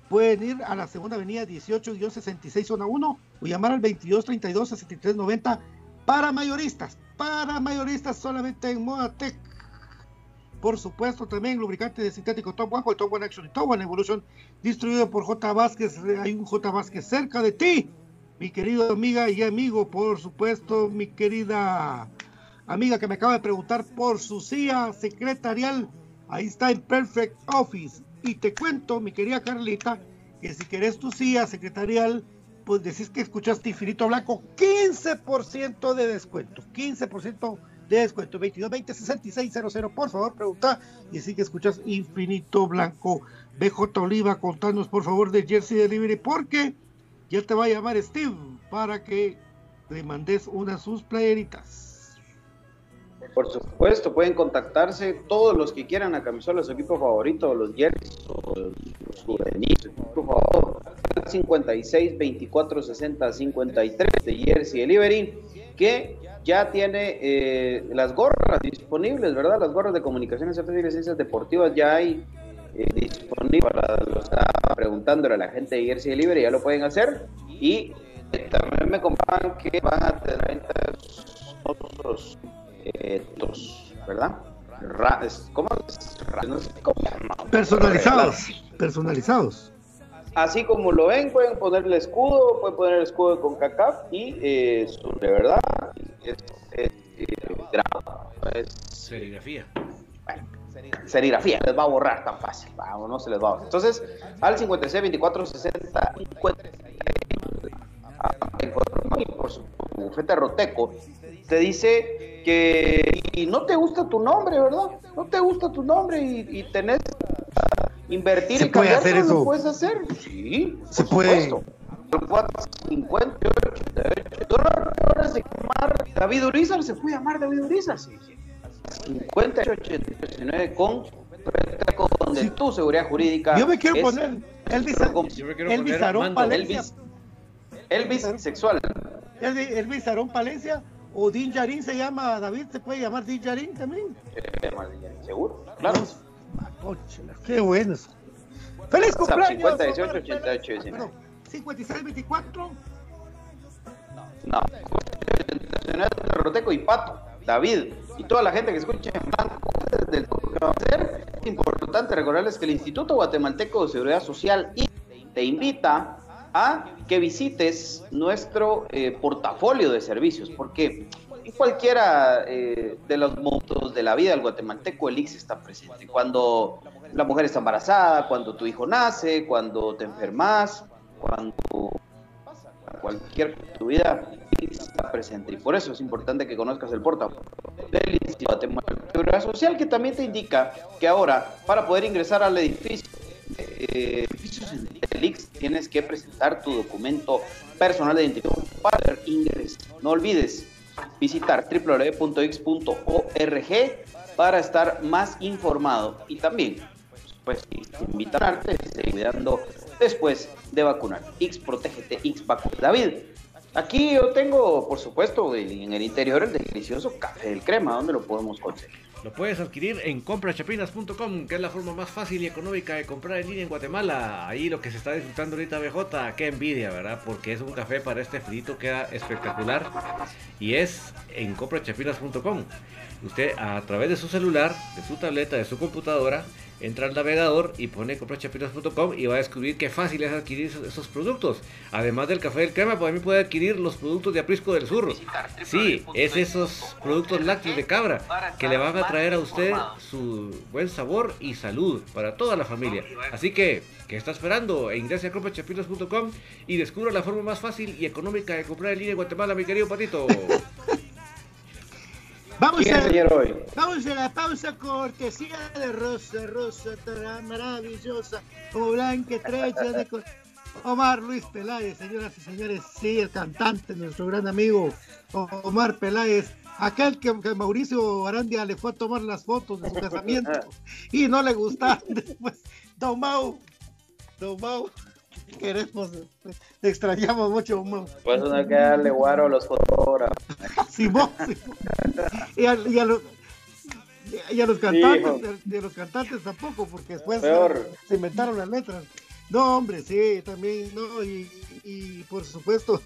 pueden ir a la segunda avenida 18-66 zona 1 o llamar al 2232-6390 para mayoristas. Para mayoristas solamente en Modatec. Por supuesto, también lubricante de sintético Top One, Top One Action y Top One Evolution, distribuido por J. Vázquez. Hay un J. Vázquez cerca de ti, mi querido amiga y amigo. Por supuesto, mi querida amiga que me acaba de preguntar por su CIA secretarial. Ahí está en Perfect Office. Y te cuento, mi querida Carlita, que si querés tu CIA secretarial, pues decís que escuchaste Infinito Blanco, 15% de descuento. 15% de descuento. 22 20 66 00. Por favor, pregunta y sí que escuchas Infinito Blanco. BJ Oliva, contanos por favor de Jersey Delivery porque ya te va a llamar Steve para que le mandes una sus playeritas. Por supuesto, pueden contactarse todos los que quieran a camisola su equipo favorito, los jerseys los juveniles, su equipo favorito. 56 24 60 53 de Jersey Delivery, que ya tiene eh, las gorras disponibles, ¿verdad? Las gorras de comunicaciones y ciencias deportivas ya hay eh, disponibles para que estaba preguntándole a la gente de Jersey Delivery, ya lo pueden hacer. Y eh, también me compraban que van a tener otros estos, ¿verdad? Ra ¿Cómo? No sé cómo personalizados, personalizados. Así como lo ven, pueden poner el escudo, pueden poner el escudo con CACAF y eh, su, de verdad es, es, es grado. Es, serigrafía. Bueno, serigrafía, les va a borrar tan fácil, vamos, no se les va a borrar. Entonces, al 56 24 60 50 y por su bufete roteco, te dice que y no te gusta tu nombre, ¿verdad? No te gusta tu nombre y, y tenés invertir ¿Se y puede hacer ¿lo eso? puedes hacer? Sí, Se por puede. supuesto. 458 88. ahora se llamar David Urizar, se puede llamar David Urizar. Sí, sí. 5889 con con de tu seguridad jurídica. Yo me quiero es- poner Elvis, Yo me quiero Elvis poner Aarón Mando, Palencia. Elvis, Elvis sexual. Elvis, Elvis Aarón Palencia o Din Yarin se llama David, se puede llamar Din Yarin también. Seguro, claro. Conchela, qué bueno. ¡Feliz cumpleaños! 50, 18, Omar 88, Pérez! 19. Perdón, 56, 24. No. Nacional Roteco y Pato, David y toda la gente que escucha en blanco desde que va hacer. Es importante recordarles que el Instituto Guatemalteco de Seguridad Social y te invita a que visites nuestro eh, portafolio de servicios, porque en cualquiera eh, de los momentos de la vida del guatemalteco el IX está presente. Cuando la mujer está embarazada, cuando tu hijo nace, cuando te enfermas, cuando cualquier tu vida está presente y por eso es importante que conozcas el portafolio del Instituto Social que también te indica que ahora para poder ingresar al edificio eh, edificios del IX tienes que presentar tu documento personal de identificación para poder ingresar. No olvides visitar www.ix.org para estar más informado y también pues invitarte a seguir dando después de vacunar. X protégete, X vacuna. David, aquí yo tengo, por supuesto, en el interior el delicioso café del crema, ¿dónde lo podemos conseguir? Lo puedes adquirir en comprachapinas.com, que es la forma más fácil y económica de comprar en línea en Guatemala. Ahí lo que se está disfrutando ahorita BJ, qué envidia, ¿verdad? Porque es un café para este frito, queda espectacular. Y es en comprachapinas.com. Usted a través de su celular, de su tableta, de su computadora, entra al navegador y pone comprachapinas.com y va a descubrir qué fácil es adquirir esos, productos. Además del café del crema, también puede adquirir los productos de aprisco del sur. Sí, es esos productos lácteos de cabra que le van a traer a usted su buen sabor y salud para toda la familia. Así que, ¿qué está esperando? E ingrese a comprachapinas.com y descubra la forma más fácil y económica de comprar en línea en Guatemala, mi querido Patito. Vamos ¿Quién a, hoy? vamos a la pausa cortesía de Rosa, Rosa, maravillosa, como blanca estrella de Omar Luis Peláez, señoras y señores, sí, el cantante, nuestro gran amigo Omar Peláez, aquel que, que Mauricio Arandia le fue a tomar las fotos de su casamiento y no le gustaron después. Don Mau, Don Mau, queremos, te extrañamos mucho, Mau. Pues no hay que darle guaro a los fotógrafos. Simón, Simón. Y, a lo- y a los cantantes, de, de los cantantes tampoco, porque después Peor. se inventaron las letras. No, hombre, sí, también, no, y, y por supuesto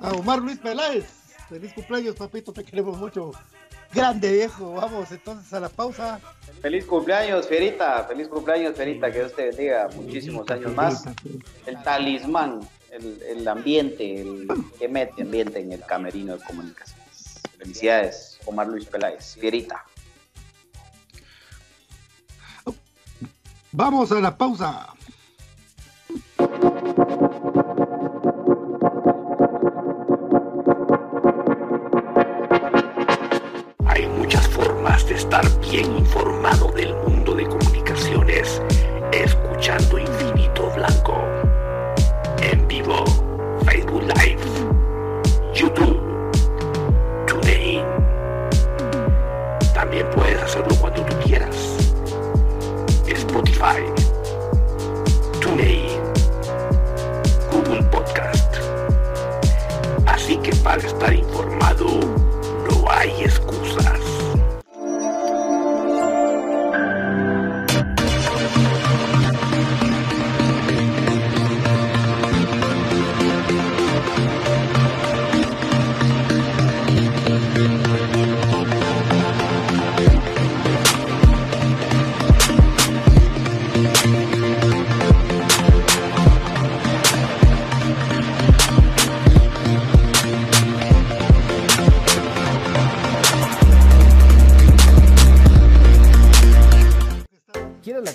a Omar Luis Peláez. Feliz cumpleaños, papito, te queremos mucho. Grande viejo, vamos entonces a la pausa. Feliz cumpleaños, Fierita. Feliz cumpleaños, Fierita. Que Dios te bendiga muchísimos años más. El talismán, el, el ambiente, el que mete ambiente en el camerino de comunicaciones. Felicidades, Omar Luis Peláez. Fierita. Vamos a la pausa. Bien informado del mundo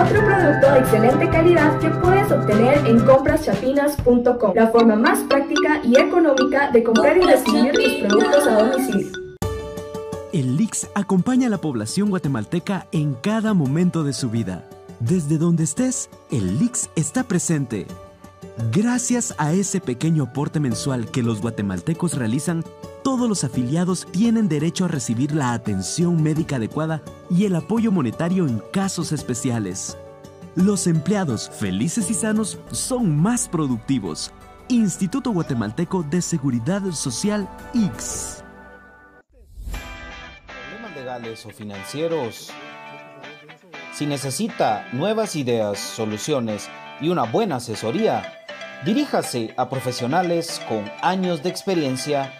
Otro producto de excelente calidad que puedes obtener en compraschapinas.com, la forma más práctica y económica de comprar y recibir tus productos a domicilio. El LIX acompaña a la población guatemalteca en cada momento de su vida. Desde donde estés, el LIX está presente. Gracias a ese pequeño aporte mensual que los guatemaltecos realizan, todos los afiliados tienen derecho a recibir la atención médica adecuada y el apoyo monetario en casos especiales. Los empleados felices y sanos son más productivos. Instituto Guatemalteco de Seguridad Social X. Problemas legales o financieros. Si necesita nuevas ideas, soluciones y una buena asesoría, diríjase a profesionales con años de experiencia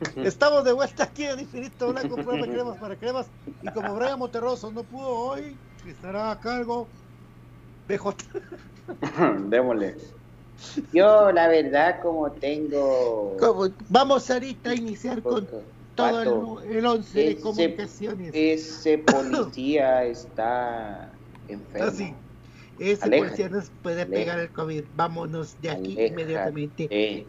Estamos de vuelta aquí en Infinito Blanco, programa de cremas para cremas. Y como Brian Monterroso no pudo hoy, estará a cargo BJ. Démosle. Yo, la verdad, como tengo. Como- vamos ahorita a iniciar con todo el, el 11 de ese- comunicaciones. Ese policía está enfermo. Así. Ese Aléjate. policía nos puede Aléjate. pegar el COVID. Vámonos de aquí Aléjate. inmediatamente.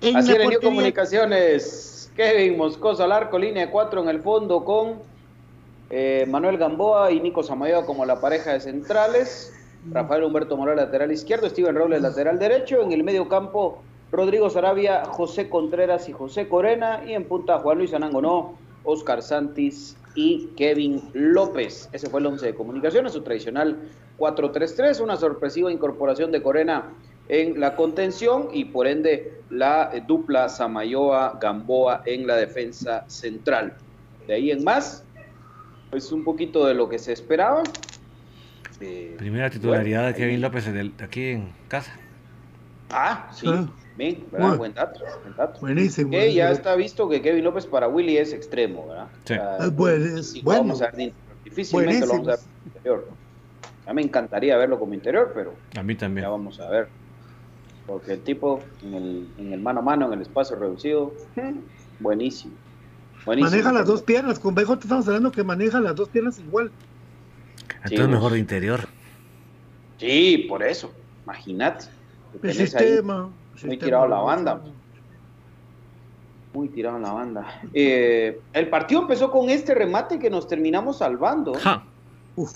En Así la portería- Comunicaciones. Kevin Moscoso al arco, línea 4 en el fondo con eh, Manuel Gamboa y Nico Samayoa como la pareja de centrales. Rafael Humberto Morales lateral izquierdo, Steven Robles lateral derecho. En el medio campo, Rodrigo Sarabia, José Contreras y José Corena. Y en punta, Juan Luis Anangonó, Oscar Santis y Kevin López. Ese fue el 11 de comunicaciones, su tradicional 4-3-3. Una sorpresiva incorporación de Corena en la contención y por ende la eh, dupla Samayoa-Gamboa en la defensa central. De ahí en más, pues un poquito de lo que se esperaba. Eh, Primera titularidad de Kevin ahí- López en el- aquí en casa. Ah, sí. Ah. Bien. Buen dato. buen dato. Buenísimo. Que ya está visto que Kevin López para Willy es extremo, ¿verdad? Sí. Es es sí, bueno. vamos a ver de interior. Difícilmente lo vamos a ver interior. A mí me encantaría verlo como interior, pero A mí también. ya vamos a ver. Porque el tipo en el, en el mano a mano, en el espacio reducido, buenísimo. Buenísimo. Maneja las dos piernas. Con BJ estamos hablando que maneja las dos piernas igual. Entonces Sí, mejor de interior. Sí, por eso. Imagínate. El sistema. muy tirado a la de- banda. Muy tirado en la banda. Eh, el partido empezó con este remate que nos terminamos salvando. Ja. Uf.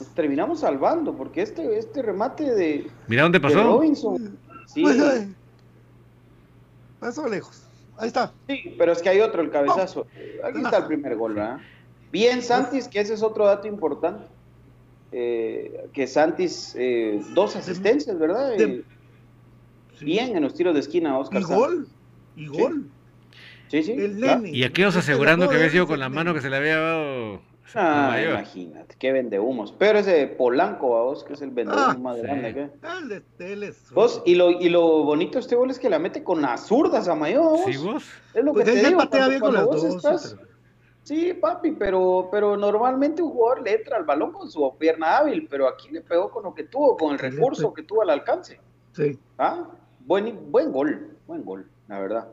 Nos terminamos salvando, porque este, este remate de, Mira dónde de pasó. Robinson. Sí, Pues, eh, pasó lejos. Ahí está. sí, pero es que hay otro, el cabezazo. Aquí está el primer gol, ¿verdad? Bien Santis, que ese es otro dato importante. Eh, que Santis, eh, dos asistencias, ¿verdad? De- Eh, Sí. Bien en los tiros de esquina, Oscar. Y Santis. gol. Y gol. Sí, sí. El claro. Lenny. Y aquellos Este asegurando que había ganó, sido con la mano que se le había dado. Ah, imagínate, qué vende humos. Pero ese Polanco, a vos, que es el vendedor Ah, más sí. grande Vos, y lo, y lo bonito de este gol es que la mete con la zurda, Samayoa, vos. ¿Sí vos? Es lo que Pues te digo. patea bien con las dos. estás- pero- Sí, papi, pero, pero normalmente un jugador le entra al balón con su pierna hábil, pero aquí le pegó con lo que tuvo, con el recurso que tuvo al alcance. Sí. ¿Ah? Buen, buen gol, buen gol, la verdad.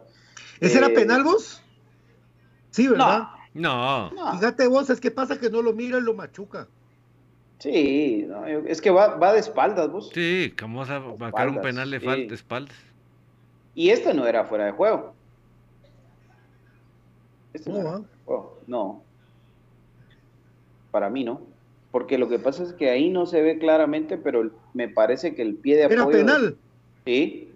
¿Ese era Eh, penal vos? Sí, ¿verdad? No. No, Fíjate vos, es que pasa que no lo mira y lo machuca. sí, no, es que va, va de espaldas, vos. Sí, ¿cómo vas a marcar un penal de sí. falta de espaldas? Y este no era fuera de juego. Este no, No, era ¿ah? no. Para mí no. Porque lo que pasa es que ahí no se ve claramente, pero me parece que el pie de apoyo. Era penal. Sí.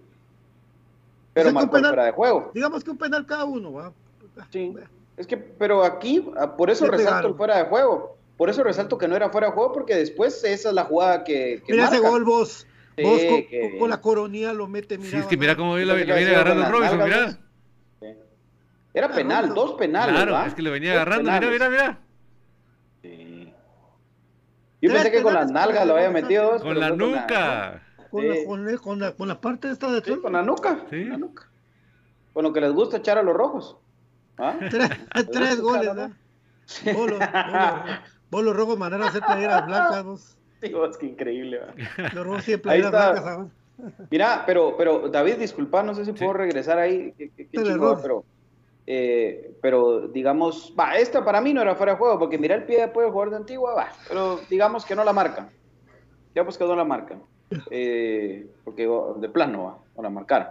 Pero O sea, marcó penal- fuera de juego. Digamos que un penal cada uno, ¿va? Sí. Es que, pero aquí, ah, por eso Le resalto el fuera de juego. Por eso resalto que no era fuera de juego, porque después esa es la jugada que. que Mira ese gol vos. Sí, vos con, la coronilla lo mete, mira. Sí, es que mira cómo que viene agarrando Robinson, nalgas, mira. Era Ah, penal, no. dos penales. Claro, es que lo venía Dos agarrando, mira, penales. mira, mira. Sí. Yo pensé que con las nalgas lo había metido. no, Con la nuca. Con, la, con, la, con, la, con la parte esta de Sí, atrás. con la nuca. Sí. Con la nuca. Con lo que les gusta echar a los rojos. ¿Ah? Tres, tres goles, ¿no? Bolo, bolo, bolo rojos mandaron a hacer playeras blancas, vos. Dios, qué increíble. ¿va? Los rojos siempre playeras blancas, ¿sabes? Mira, pero, pero David, disculpa, no sé si puedo regresar ahí. Qué, qué- pero, eh, pero digamos, va, esta para mí no era fuera de juego, porque mira el pie de apoyo del jugador de Antigua, va, pero digamos que no la marcan. Digamos que no la marcan. Eh, porque oh, de plano va, no la marcaron.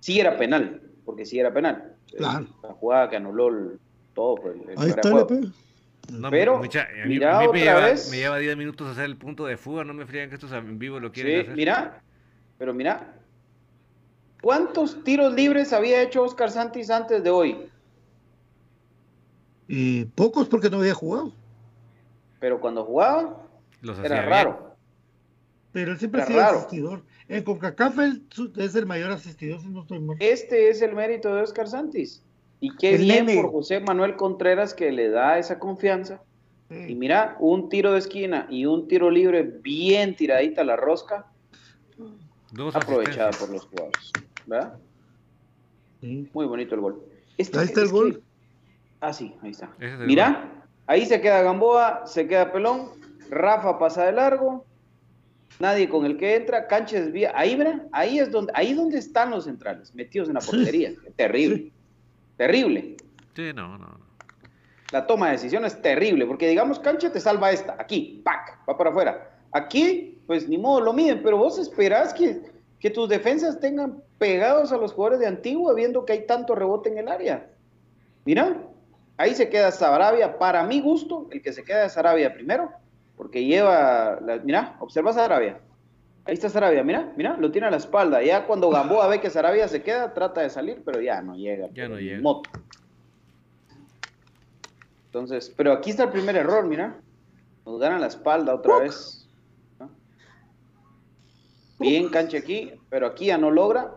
Sí era penal, porque sí era penal. Claro. La jugada que anuló el- todo el, el Ahí está, juego. No, Pero, mucha- a mí, mira a mí me, otra lleva, vez. me lleva 10 minutos hacer el punto de fuga, no me frían que estos en vivo lo quieren Sí, hacer. mira, pero mira, ¿cuántos tiros libres había hecho Oscar Santis antes de hoy? Y pocos porque no había jugado. Pero cuando jugaba, Los hacía era bien. raro. Pero él siempre ha Era sido raro. asistidor. En CONCACAF él su- es el mayor asistidor, si no estoy mal. Este es el mérito de Oscar Santis. Y qué El bien nene. por José Manuel Contreras que le da esa confianza. Y mira, un tiro de esquina y un tiro libre bien tiradita a la rosca, Dos aprovechada por los jugadores. ¿Verdad? Sí. Muy bonito el gol. Este- Ahí está el gol. que- Ah, sí, ahí está. Es Mira, ahí se queda Gamboa, se queda Pelón, Rafa pasa de largo nadie con el que entra, cancha desvía, ahí, ahí es donde, ahí donde están los centrales, metidos en la portería, terrible, terrible. Sí, no, no. La toma de decisión es terrible, porque digamos, cancha te salva esta, aquí, pack, va para afuera. Aquí, pues ni modo lo miden, pero vos esperás que, que tus defensas tengan pegados a los jugadores de Antigua, viendo que hay tanto rebote en el área. Mira, ahí se queda Sarabia, para mi gusto, el que se queda es Sarabia primero, porque lleva, la, mira, observa Sarabia. Ahí está Sarabia, mira, mira, lo tiene a la espalda. Ya cuando Gamboa ve que Sarabia se queda, trata de salir, pero ya no llega. Ya no llega. Moto. Entonces, pero aquí está el primer error, mira. Nos gana la espalda otra vez. ¿no? Bien cancha aquí, pero aquí ya no logra.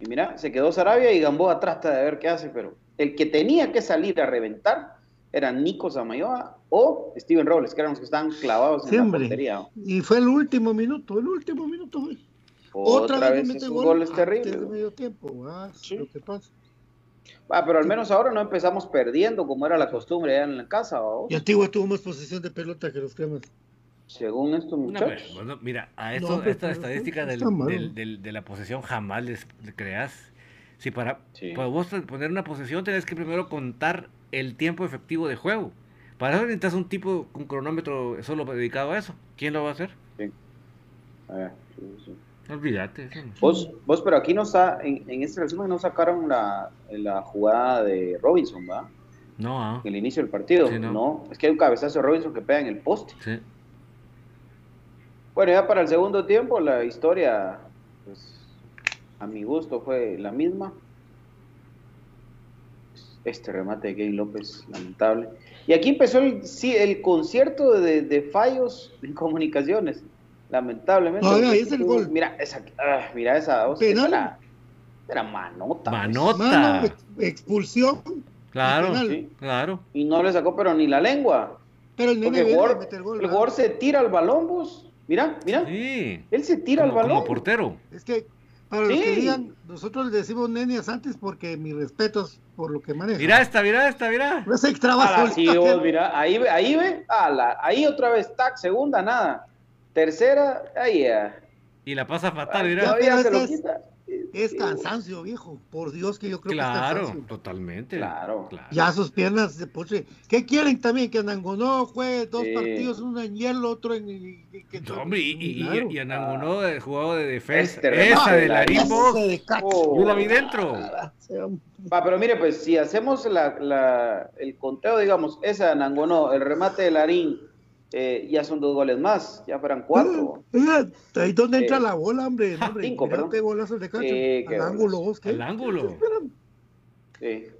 Y mira, se quedó Sarabia y Gamboa trata de ver qué hace, pero el que tenía que salir a reventar era Nico Samayoa o Steven Robles, que eran los que estaban clavados en Siempre. la portería. Y fue el último minuto, el último minuto. güey. Otra, vez, esos gol goles antes terribles. de medio tiempo. Ah, lo que pasa. Ah, pero al menos ahora no empezamos perdiendo como era la costumbre allá en la casa, ¿o? Y Antigua tuvo más posesión de pelota que los cremas. Según estos muchachos. bueno, mira, a esto, No, esta estadística del- está mal. del- del- de la posesión jamás les le creas. Si para, Sí. para vos poner una posesión tenés que primero contar el tiempo efectivo de juego. Para eso necesitas un tipo con cronómetro solo dedicado a eso. ¿Quién lo va a hacer? Sí, sí. Olvídate. eso no. Vos, vos, pero aquí no está, en, en este resumen no sacaron la, la jugada de Robinson, ¿va? No, ah, En el inicio del partido. Sí, no. no. es que hay un cabezazo de Robinson que pega en el poste. sí. Bueno, ya para el segundo tiempo la historia, pues, a mi gusto fue la misma. Este remate de Gay López, lamentable. Y aquí empezó el, sí, el concierto de, de fallos en comunicaciones, lamentablemente. Ah, ahí es el tuvo- gol. Mira esa, ah, mira esa, Penal. era, era manota. Manota. Mano, ex- expulsión. Claro. Sí. claro. Y no le sacó pero ni la lengua. Pero el nene el jugador, a meter gol. el se tira al balón, vos. Mira, mira. Sí. Él se tira Como, al balón. como portero. Es que, para los que digan, nosotros le decimos nenias antes porque mis respetos por lo que maneja. Mira esta, mira esta, mira. No se trabajo. Ah, sí, vos, mira, ahí ve, ahí ve, ala, ahí otra vez, tac, segunda, nada. Tercera, ahí ya. Y la pasa fatal, mira. todavía pero se lo es- quita. Es cansancio, viejo. Por Dios que yo creo que es Claro, cansancio. totalmente. Claro. Ya sus piernas se puche. ¿Qué quieren también? Que Anangonó juegue dos Sí. partidos, uno en hielo, otro en. que- No, hombre, y, y, y- Claro. y Anangonó, el jugador de defensa. Este esa de de de caca. Oh. Yo la vi dentro. Va, pero mire, pues si hacemos la, la- el conteo, digamos, esa Nangonó, el remate de Larín, eh, ya son dos goles más, ya fueran cuatro. Ah, Ahí donde entra Eh, la bola, hombre. no, hombre. cinco, Mira perdón. qué golazo de cancha. Sí, qué Al golazo. ángulo, vos, ¿qué? Al ángulo.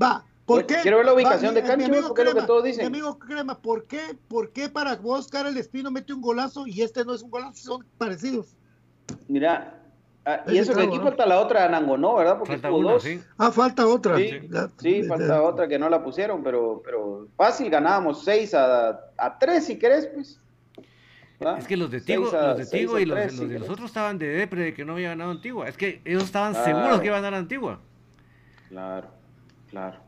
Va, ¿por Oye, qué? quiero ver la ubicación Va, de cancha, amigo porque es lo que Crema, todos dicen. Mi amigo Crema, ¿por qué, ¿por qué para vos, Oscar el Espino mete un golazo y este no es un golazo? Son parecidos. Mira, ah, y eso que aquí ¿no? falta la otra Nangonó, ¿verdad? Porque Falta dos. sí. Ah, falta otra. Sí, La- sí, de- falta otra que no la pusieron, pero, pero fácil ganábamos 6 a, a 3 si querés, pues. Es que los de Tigo, a- los de Tigo y los, los si de querés. nosotros estaban de depre de que no había ganado Antigua. Es que ellos estaban Claro. seguros que iban a ganar Antigua. Claro, claro.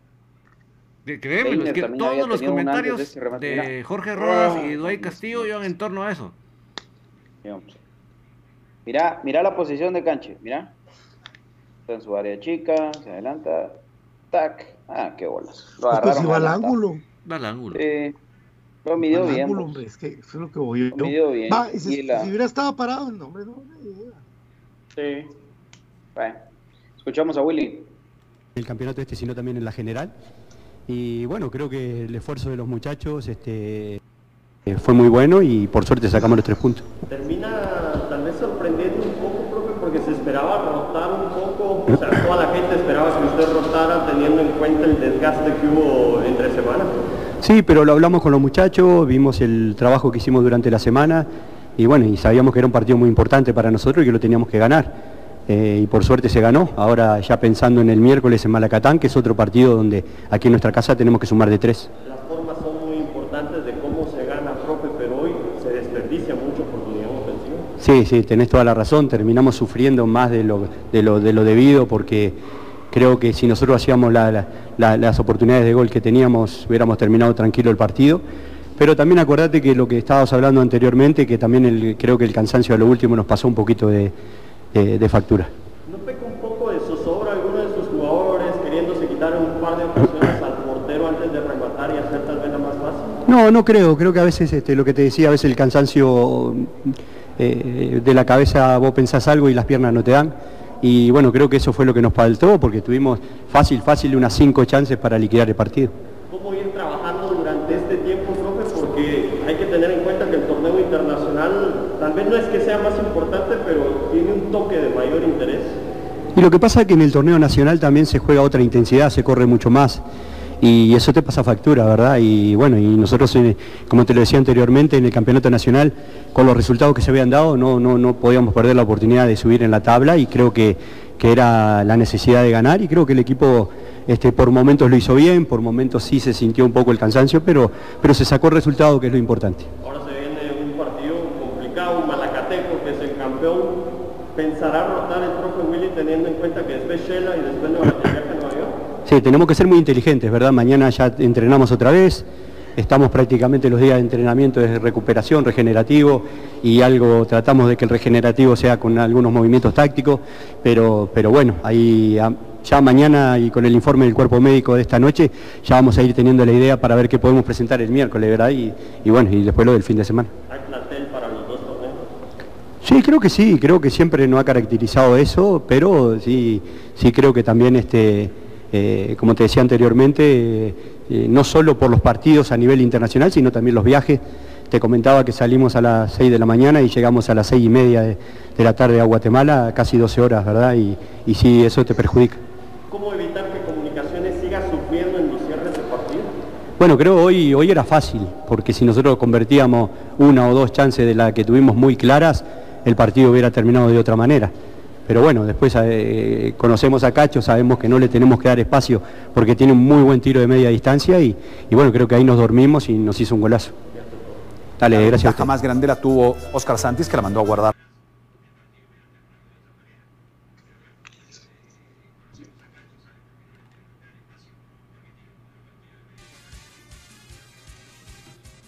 De- Créeme, es que todos los comentarios de mira. Jorge Rodas Ah, y Dwight Dios Castillo iban en torno a eso. Digamos. Mira, mira la posición de canche, mira. Está en su área chica, se adelanta. Tac. Ah, qué bolas. Lo Pues agarraron. iba al ángulo. Va al ángulo. Sí. Lo midió bien. ángulo, pues. hombre, es que eso es lo que voy yo. Lo midió bien. Va, y si, Y la- si hubiera estado parado, no, hombre, no. Sí. Bueno, escuchamos a Willy. el campeonato este, sino también en la general. Y bueno, creo que el esfuerzo de los muchachos este, fue muy bueno y por suerte sacamos los tres puntos. Termina tal vez sorprendiendo un poco, profe, porque se esperaba rotar un poco, o sea, toda la gente esperaba que usted rotara teniendo en cuenta el desgaste que hubo entre semana. Sí, pero lo hablamos con los muchachos, vimos el trabajo que hicimos durante la semana y bueno, y sabíamos que era un partido muy importante para nosotros y que lo teníamos que ganar. Eh, y por suerte se ganó. Ahora ya pensando en el miércoles en Malacatán, que es otro partido donde aquí en nuestra casa tenemos que sumar de tres. Las formas son muy importantes de cómo se gana, profe, pero hoy se desperdicia mucha oportunidad ofensiva. Sí, sí, tenés toda la razón. Terminamos sufriendo más de lo, de lo, de lo debido porque creo que si nosotros hacíamos la- la- la- las oportunidades de gol que teníamos, hubiéramos terminado tranquilo el partido. pero también acordate que lo que estábamos hablando anteriormente, que también el, creo que el cansancio a lo último nos pasó un poquito de, de- de factura. ¿No peca un poco de zozobra alguno de sus jugadores queriéndose quitar un par de ocasiones al portero antes de rematar y hacer tal vez la más fácil? No, no creo, creo que a veces este, lo que te decía, a veces el cansancio eh, de la cabeza vos pensás algo y las piernas no te dan. Y bueno, creo que eso fue lo que nos faltó porque tuvimos fácil, fácil unas cinco chances para liquidar el partido. ¿Cómo ir trabajando durante este tiempo, profe? Porque hay que tener en cuenta que el torneo internacional tal vez no es que sea más importante, pero tiene un toque de mayor interés. Y lo que pasa es que en el torneo nacional también se juega otra intensidad, se corre mucho más. Y eso te pasa factura, ¿verdad? Y bueno, y nosotros, eh, como te lo decía anteriormente, en el campeonato nacional, con los resultados que se habían dado, no, no, no podíamos perder la oportunidad de subir en la tabla y creo que, que era la necesidad de ganar y creo que el equipo este, por momentos lo hizo bien, por momentos sí se sintió un poco el cansancio, pero, pero se sacó el resultado que es lo importante. Ahora se viene un partido complicado, un Malacateco, que es el campeón. ¿Pensará rotar el profe Willy teniendo en cuenta que después y después? Sí, tenemos que ser muy inteligentes, ¿verdad? Mañana ya entrenamos otra vez, estamos prácticamente los días de entrenamiento de recuperación, regenerativo, y algo tratamos de que el regenerativo sea con algunos movimientos tácticos, pero, pero bueno, ahí ah, ya mañana y con el informe del cuerpo médico de esta noche, ya vamos a ir teniendo la idea para ver qué podemos presentar el miércoles, ¿verdad? Y, y bueno, y después lo del fin de semana. ¿Hay plantel para los dos torneos? Sí, creo que sí, creo que siempre no ha caracterizado eso, pero sí, sí creo que también, este, eh, como te decía anteriormente, eh, eh, no solo por los partidos a nivel internacional, sino también los viajes. Te comentaba que salimos a las 6 de la mañana y llegamos a las 6 y media de, de la tarde a Guatemala, casi 12 horas, ¿verdad? Y, y sí, eso te perjudica. ¿Cómo evitar que Comunicaciones siga sufriendo en los cierres de partido? Bueno, creo hoy, hoy era fácil, porque si nosotros convertíamos una o dos chances de la que tuvimos muy claras, el partido hubiera terminado de otra manera. Pero bueno, después eh, conocemos a Cacho, sabemos que no le tenemos que dar espacio porque tiene un muy buen tiro de media distancia y, y bueno, creo que ahí nos dormimos y nos hizo un golazo. Dale, La gracias. a ventaja usted. más grande la tuvo Oscar Santis, que la mandó a guardar.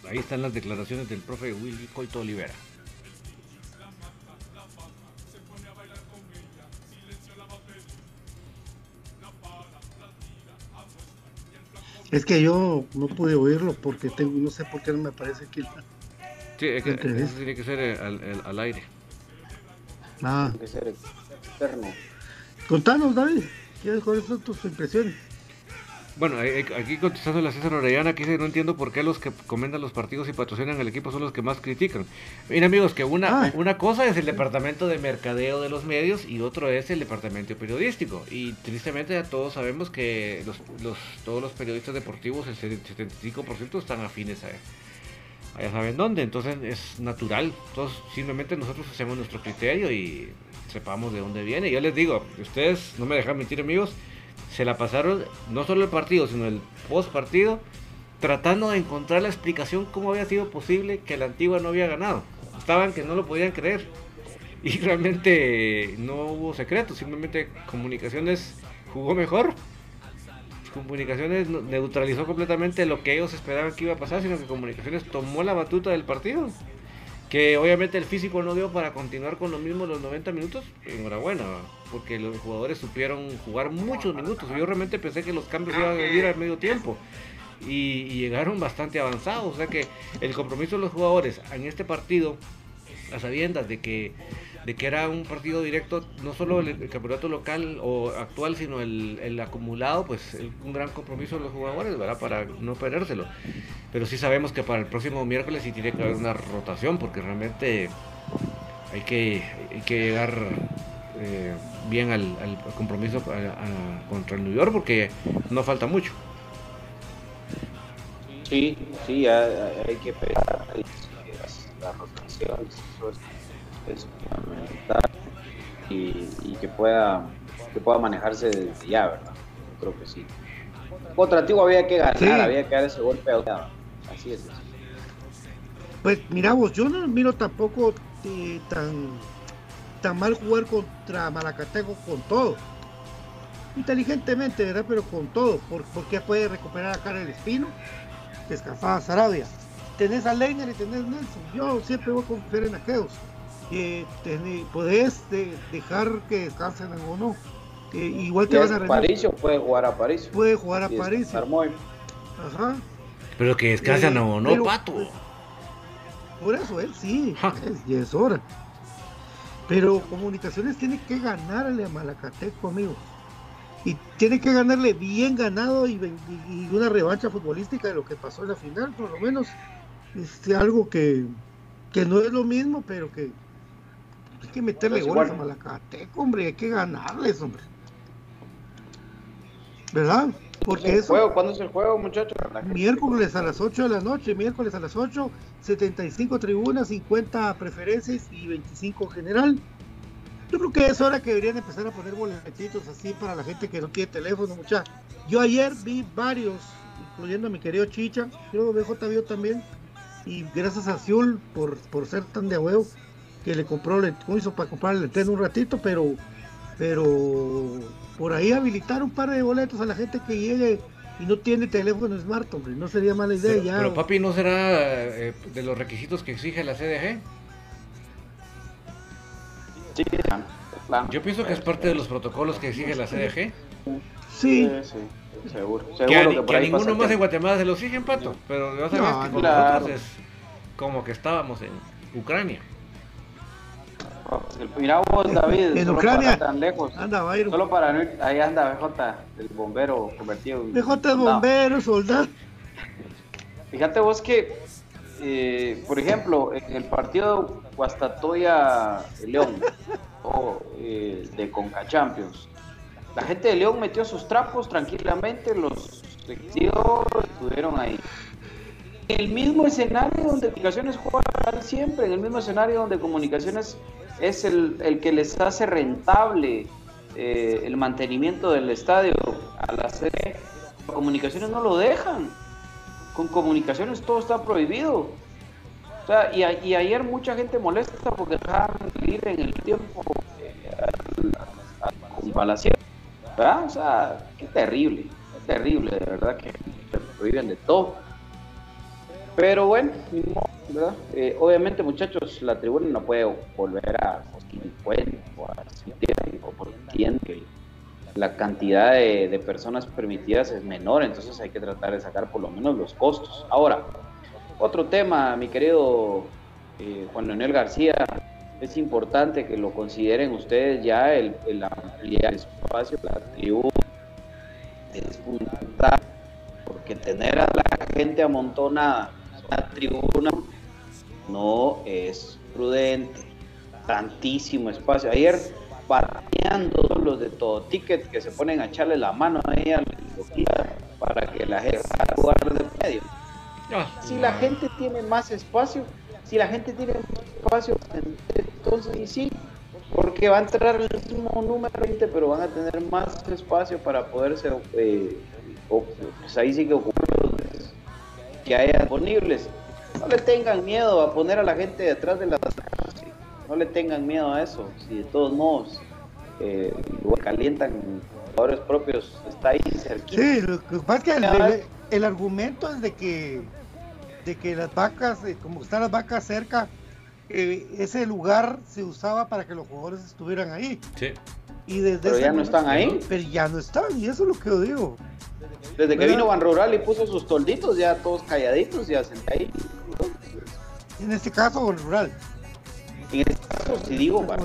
Ahí están las declaraciones del profe Willy Coito Olivera. Es que yo no pude oírlo porque tengo, no sé por qué no me aparece aquí. Sí, es que, La eso tiene que ser al, al- al aire. Ah, Tiene que ser externo. contanos, David, ¿qué- ¿cuáles son tus impresiones? Bueno, eh, eh, aquí contestando la César Orellana, aquí dice, no entiendo por qué los que comentan los partidos y patrocinan el equipo son los que más critican. Miren amigos, que una, Ah. una cosa es el departamento de mercadeo de los medios y otro es el departamento periodístico. Y tristemente ya todos sabemos que los, los- todos los periodistas deportivos, el 75% están afines a, a ya saben dónde. Entonces es natural. Entonces simplemente nosotros hacemos nuestro criterio y sepamos de dónde viene. Yo les digo, ustedes no me dejan mentir amigos, se la pasaron no solo el partido, sino el post partido, tratando de encontrar la explicación cómo había sido posible que la antigua no había ganado. Estaban que no lo podían creer. Y realmente no hubo secreto, simplemente comunicaciones jugó mejor. Comunicaciones neutralizó completamente lo que ellos esperaban que iba a pasar, sino que Comunicaciones tomó la batuta del partido. Que obviamente el físico no dio para continuar con lo mismo los 90 minutos. Enhorabuena, porque los jugadores supieron jugar muchos minutos. Yo realmente pensé que los cambios iban a venir al medio tiempo. Y, y llegaron bastante avanzados. O sea que el compromiso de los jugadores en este partido, a sabiendas de que, de que era un partido directo, no solo el, campeonato local o actual, sino el, el acumulado, pues el- un gran compromiso de los jugadores, ¿verdad? Para no perdérselo. Pero sí sabemos que para el próximo miércoles sí tiene que haber una rotación, porque realmente hay que, hay que llegar eh, bien al, al compromiso contra el New York, porque no falta mucho. Sí, sí, hay, que pegar las, las rotaciones, es fundamental y, y que pueda que pueda manejarse desde ya, ¿verdad? Yo creo que sí. Contra Antigua había que ganar, Sí. había que dar ese golpe a. Así es. Pues mira vos, yo no miro tampoco eh, tan, tan mal jugar contra Malacateco con todo. Inteligentemente, ¿verdad? Pero con todo. por- porque puede recuperar a el espino que escapaba a Sarabia. tenés a Leiner y tenés Nelson. Yo siempre voy a confiar en aquellos. Que tenés- podés de- dejar que descansen o no. Eh, igual te vas a rendir. Paricio puede jugar a París. Puede jugar a. Armoy. Ajá. Pero que descansan Eh, o no, pero- pato. Por eso él sí, es, ya es hora. Pero Comunicaciones tiene que ganarle a Malacateco, amigos. Y tiene que ganarle bien ganado y, y- y una revancha futbolística de lo que pasó en la final, por lo menos. Es algo que, que no es lo mismo, pero que hay que meterle Pero es goles a. Malacateco, hombre, hay que ganarles, hombre. ¿Verdad? Porque ¿El eso... juego? ¿Cuándo es el juego, muchachos? Miércoles a las 8 de la noche, miércoles a las 8, 75 tribunas, 50 preferencias y 25 general. Yo creo que es hora que deberían empezar a poner boletitos así para la gente que no tiene teléfono, mucha. Yo ayer vi varios, incluyendo a mi querido Chicha, creo que BJ vio también, y gracias a Ciul por, por ser tan de huevo, que le compró, le ¿cómo hizo para comprarle el tren un ratito, pero, pero por ahí habilitar un par de boletos a la gente que llegue y no tiene teléfono smart, hombre, no sería mala idea Pero, ya. pero, papi, ¿no será eh, de los requisitos que exige la CDG? Sí, claro. Yo pienso que es parte de los protocolos que exige la CDG. Sí. sí, seguro. Que Seguro a, que, a ninguno más que- en Guatemala se lo exigen, pato. Pero ya sabes No, que con claro. nosotros es como que estábamos en Ucrania. Mira vos, David, En solo Ucrania. tan lejos. Anda. Solo para no ir- ahí anda BJ, el bombero convertido. en- BJ es bombero, soldado. Fíjate vos que, eh, por ejemplo, en el partido Guastatoya-León o eh, de Conca Champions, la gente de León metió sus trapos tranquilamente, los metió, estuvieron ahí. El mismo escenario donde Comunicaciones juega siempre, en el mismo escenario donde Comunicaciones es el, el que les hace rentable eh, el mantenimiento del estadio a la sede. Comunicaciones no lo dejan con comunicaciones todo está prohibido. O sea, y, ayer mucha gente molesta porque dejaron ir en el tiempo eh, con balaceros, ¿verdad? O sea, qué terrible, terrible, de verdad que se prohíben de todo. Pero bueno. Eh, obviamente, muchachos, la tribuna no puede volver a Puente o a porque entienden que la cantidad de, de personas permitidas es menor, entonces hay que tratar de sacar por lo menos los costos. Ahora, otro tema, mi querido eh, Juan Leonel García, es importante que lo consideren ustedes ya el, el ampliar el espacio, la tribuna, es fundamental, porque tener a la gente amontonada la tribuna no es prudente. Tantísimo espacio. Ayer pateando los de todo ticket que se ponen a echarle la mano a ella para que la gente pueda jugar de medio. Si la gente tiene más espacio, si la gente tiene más espacio, entonces y sí, porque va a entrar el mismo número de gente, pero van a tener más espacio para poderse, eh, pues ahí sí que ocupar que haya disponibles. No le tengan miedo a poner a la gente detrás de las no le tengan miedo a eso. Si de todos modos eh, calientan jugadores propios, está ahí cerquita. Sí, lo que pasa es que el, el- el argumento es de que, de que las vacas, eh, como están las vacas cerca, eh, ese lugar se usaba para que los jugadores estuvieran ahí. Sí. Y desde Pero ya no están ahí. Pero ya no están, y eso es lo que yo digo. Desde que ¿Verdad? vino Ban Rural y puso sus tolditos, ya todos calladitos, ya senté ahí. En este caso, el rural. En este caso, si digo, Ban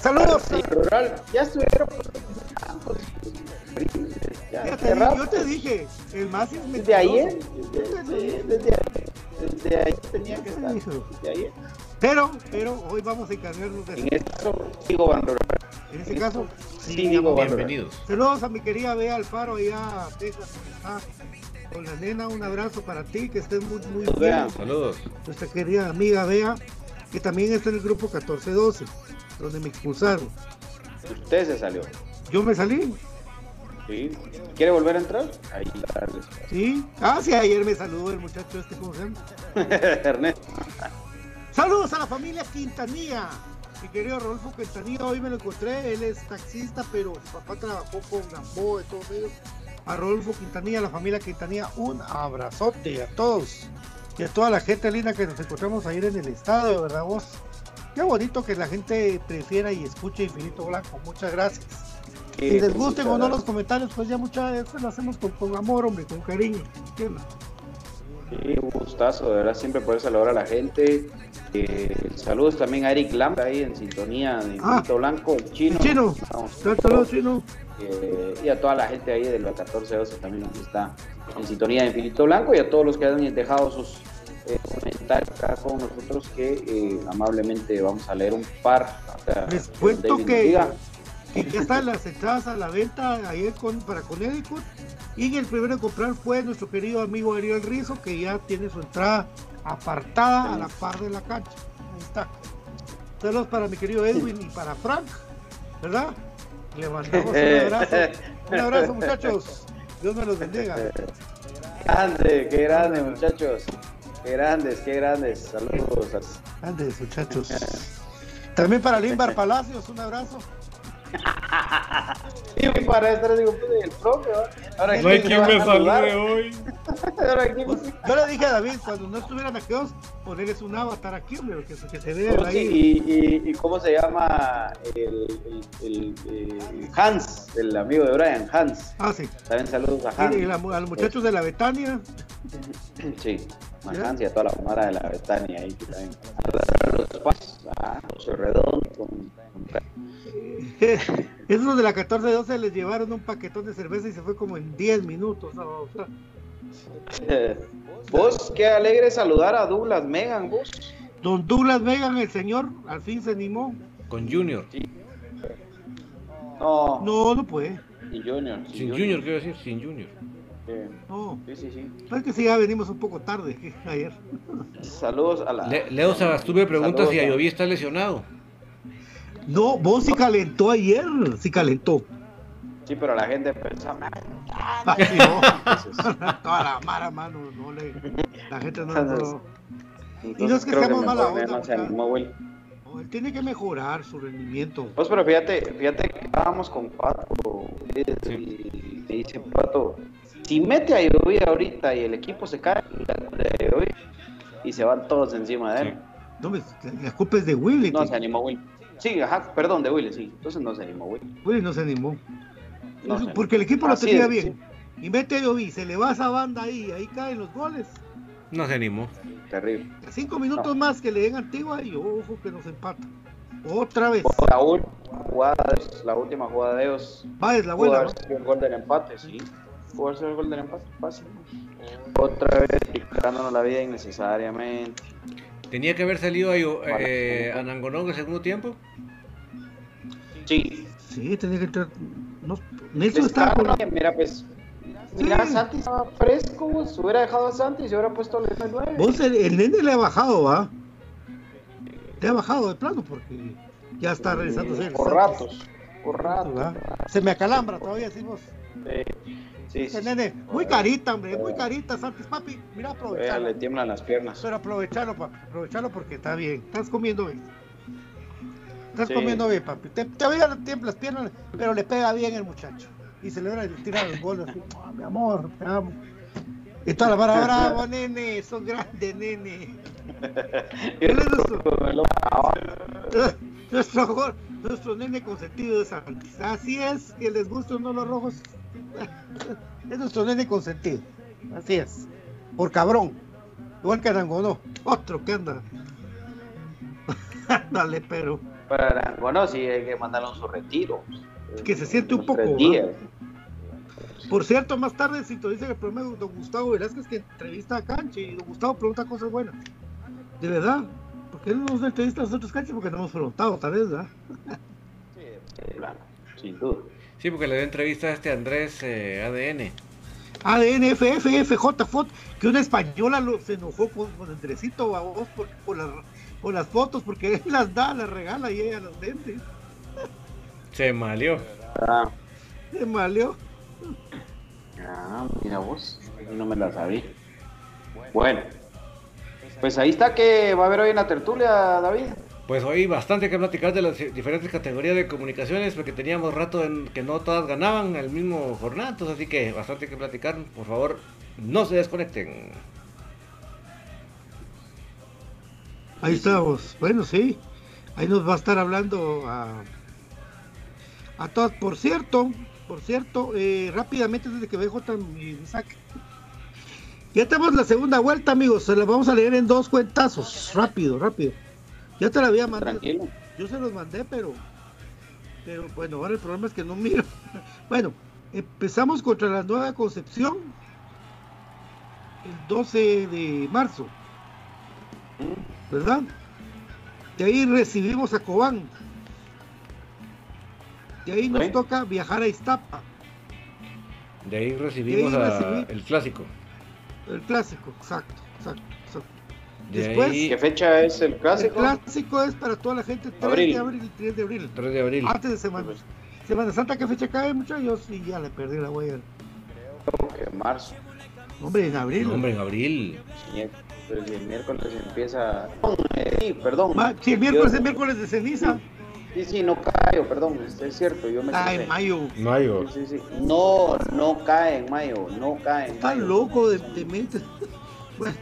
Saludos. Sí, Rural, ya estuvieron. Ya, yo te dije, el más es Desde ayer, mentiroso. desde, desde, desde ahí tenía que estar. Desde ayer. Pero, pero hoy vamos a encargarnos de En este caso, Rural. En este caso, Sí. Ban Rural. Bienvenidos. Saludos a mi querida Bea Alfaro allá a Texas, con la nena. Un abrazo para ti, que estés muy, muy bien. Bea. Saludos. Nuestra querida amiga Bea, que también está en el grupo 1412, donde me expulsaron. Usted se salió. Yo me salí, ¿Sí? ¿Quiere volver a entrar? Ahí. ¿sí? Ah, sí, ayer me saludó el muchacho este, ¿cómo se llama? Ernesto. Saludos a la familia Quintanilla. Mi querido Rodolfo Quintanilla, hoy me lo encontré. Él es taxista, pero su papá trabajó con Gamboa y todos ellos. A Rodolfo Quintanilla, a la familia Quintanilla, un abrazote a todos. y a toda la gente linda que nos encontramos ayer en el estadio, ¿verdad vos? Qué bonito que la gente prefiera y escuche Infinito Blanco. Muchas gracias. Si les gusten o no los comentarios, pues ya muchas veces lo hacemos con, con amor, hombre, con cariño. ¿entiendes? Sí, un gustazo, de verdad, siempre poder saludar a la gente. Eh, saludos también a Eric Lam, ahí en sintonía de Ah. Infinito Blanco, el chino. El chino. Saludos, chino. Eh, y a toda la gente ahí de la 1412 también que está en sintonía de Infinito Blanco y a todos los que han dejado sus eh, comentarios acá con nosotros que amablemente vamos a leer un par. acá, Les cuento que, diga. Que ya están las entradas a la venta ayer con, para Connecticut. Y el primero en comprar fue nuestro querido amigo Ariel Rizo, que ya tiene su entrada apartada a la par de la cancha. Ahí está. Saludos para mi querido Edwin y para Frank, ¿verdad? Le mandamos un abrazo. Un abrazo, muchachos. Dios me los bendiga. Grande, qué grande muchachos. Qué grandes, qué grandes. Saludos. Grandes, muchachos. También para Limbar Palacios, un abrazo. Y para estar digo, pues, el profe. Ahora No hay ¿quién quien me salude hoy. Ahora, ¿quién- Yo le dije a David, cuando no estuvieran aquellos, ponerles un avatar aquí, hombre, que, se- que se vea Oye, ahí. y, y- y cómo se llama el, el- el- el Hans, el amigo de Brian, Hans? Ah, sí. También saludos a Hans. Y la- a los muchachos de la Betania. Sí, a Hans y a toda la mara de la Betania ahí que también. A los pasos, a José Redondo, con- Esos de la 14-12 les llevaron un paquetón de cerveza y se fue como en 10 minutos. Vos, qué alegre saludar a Douglas Megan, vos. Don Douglas Megan, el señor, al fin se animó. Con Junior. No, No, no puede. sin Junior. Sin Junior, quiero decir, sin Junior. No. sí, sí. sí. No es que sí, ya venimos un poco tarde ayer. Saludos a la. Le- Leo Sagastume pregunta Saludos si Ayoví está lesionado. No, vos sí calentó ayer, sí calentó. Sí, pero la gente pensaba. Ay, no. Toda la mara, mano, no le. La gente no. no- Y no es que seamos mala onda, no se muchacho. animó, Will. no, él tiene que mejorar su rendimiento. Pues, pero fíjate, fíjate que estábamos con Pato y me dice Pato, si mete a Lluvia ahorita y el equipo se cae, y se van todos encima de él. No, me- la culpa es de Willy. No que- se animó Will. Sí, ajá, perdón, de Willy, sí. Entonces no se animó Will. Willy no se animó. No se porque el equipo lo Así tenía es, bien. Y mete a Yovi, se le va a esa banda ahí, ahí caen los goles. No se animó. Terrible. Cinco minutos más que le den Antigua y ojo que nos empata. Otra vez. La, jugada, la última jugada de ellos. Va, es la buena. sido el gol del empate, sí. Pudo sido el gol del empate, fácil. Otra vez complicándonos la vida innecesariamente. Tenía que haber salido Ayo, eh, Anangonó en el segundo tiempo. Sí. Sí, tenía que entrar. No, Nelson está Descarga, con. Mira, pues. Mira, Santi estaba fresco, pues, se hubiera dejado a Santi y se hubiera puesto el 9. Vos, el, el nene le ha bajado, ¿va? Le ha bajado de plano porque ya está el Por Santos, ratos, por ratos. ¿va? Se me acalambra todavía, decimos. Sí, sí, muy carita, hombre, muy carita, Santos, papi. Mira, Vea, aprovecharlo. le tiemblan las piernas. Pero aprovecharlo, papi. Aprovecharlo porque está bien. Estás comiendo bien. Estás Sí. comiendo bien, papi. Te, te tiempo las piernas, pero le pega bien el muchacho. Y celebra y le tira los goles. "Ah, mi amor, te amo. Y toda la vara, bravo, nene. Sos grande, nene. Él es nuestro, nuestro, nene consentido de Santis. Así es, que les guste o no los rojos. Es nuestro nene consentido. Así es. Por cabrón. Igual que Arangonó. Otro que anda. Dale, pero. Para, bueno, sí, hay que mandarlo a su retiro. Que se siente un poco. Por cierto, más tarde sintoniza el programa de don Gustavo Velázquez que entrevista a Canche y don Gustavo pregunta cosas buenas. De verdad. Porque él no nos entrevista a nosotros Canche porque no hemos preguntado, tal vez, ¿verdad? Sí, claro, sin duda. Sí, porque le dio entrevista a este Andrés eh, ADN. ADN, FF, FJ, FOT, que una española lo- se enojó con, con Andresito a vos por, por, las, por las fotos, porque él las da, las regala y ella las vende. Se malió. Ah, Se malió. ah, mira vos, no me la sabía. Bueno, pues ahí está que va a haber hoy en la tertulia, David. Pues hoy bastante que platicar de las diferentes categorías de comunicaciones, porque teníamos rato en que no todas ganaban el mismo jornada, entonces así que bastante que platicar. Por favor, no se desconecten. Ahí estamos. Bueno, sí. Ahí nos va a estar hablando a, a todas. Por cierto, por cierto, eh, rápidamente desde que BJ me saque. Ya tenemos la segunda vuelta, amigos. Se la vamos a leer en dos cuentazos. Rápido, rápido. Ya te la había mandado. Tranquilo. Yo se los mandé, pero. Pero bueno, ahora el problema es que no miro. Bueno, empezamos contra la Nueva Concepción el 12 de marzo. ¿Verdad? De ahí recibimos a Cobán. De ahí nos Sí. toca viajar a Iztapa, De ahí recibimos De ahí a- recibí- el clásico. el clásico, exacto, exacto, Después, ahí- ¿Qué fecha es el el clásico? clásico es para toda la gente 3 Abril. de abril y 3 de abril. 3 de abril. Antes de Semana, Semana Santa, ¿qué fecha cae, muchachos? Y ya le perdí la huella. Creo que marzo. Hombre, en abril. No, hombre, en abril. Sí, pero si el miércoles empieza. Sí, perdón. Ma- sí, el miércoles Yo- es miércoles de ceniza. Sí, sí, no cae, perdón, es, cierto, yo me Ah, equivoqué. en mayo. Mayo. Sí, sí, sí. No, no cae en mayo, no cae en Está mayo. loco de, de mente. Bueno,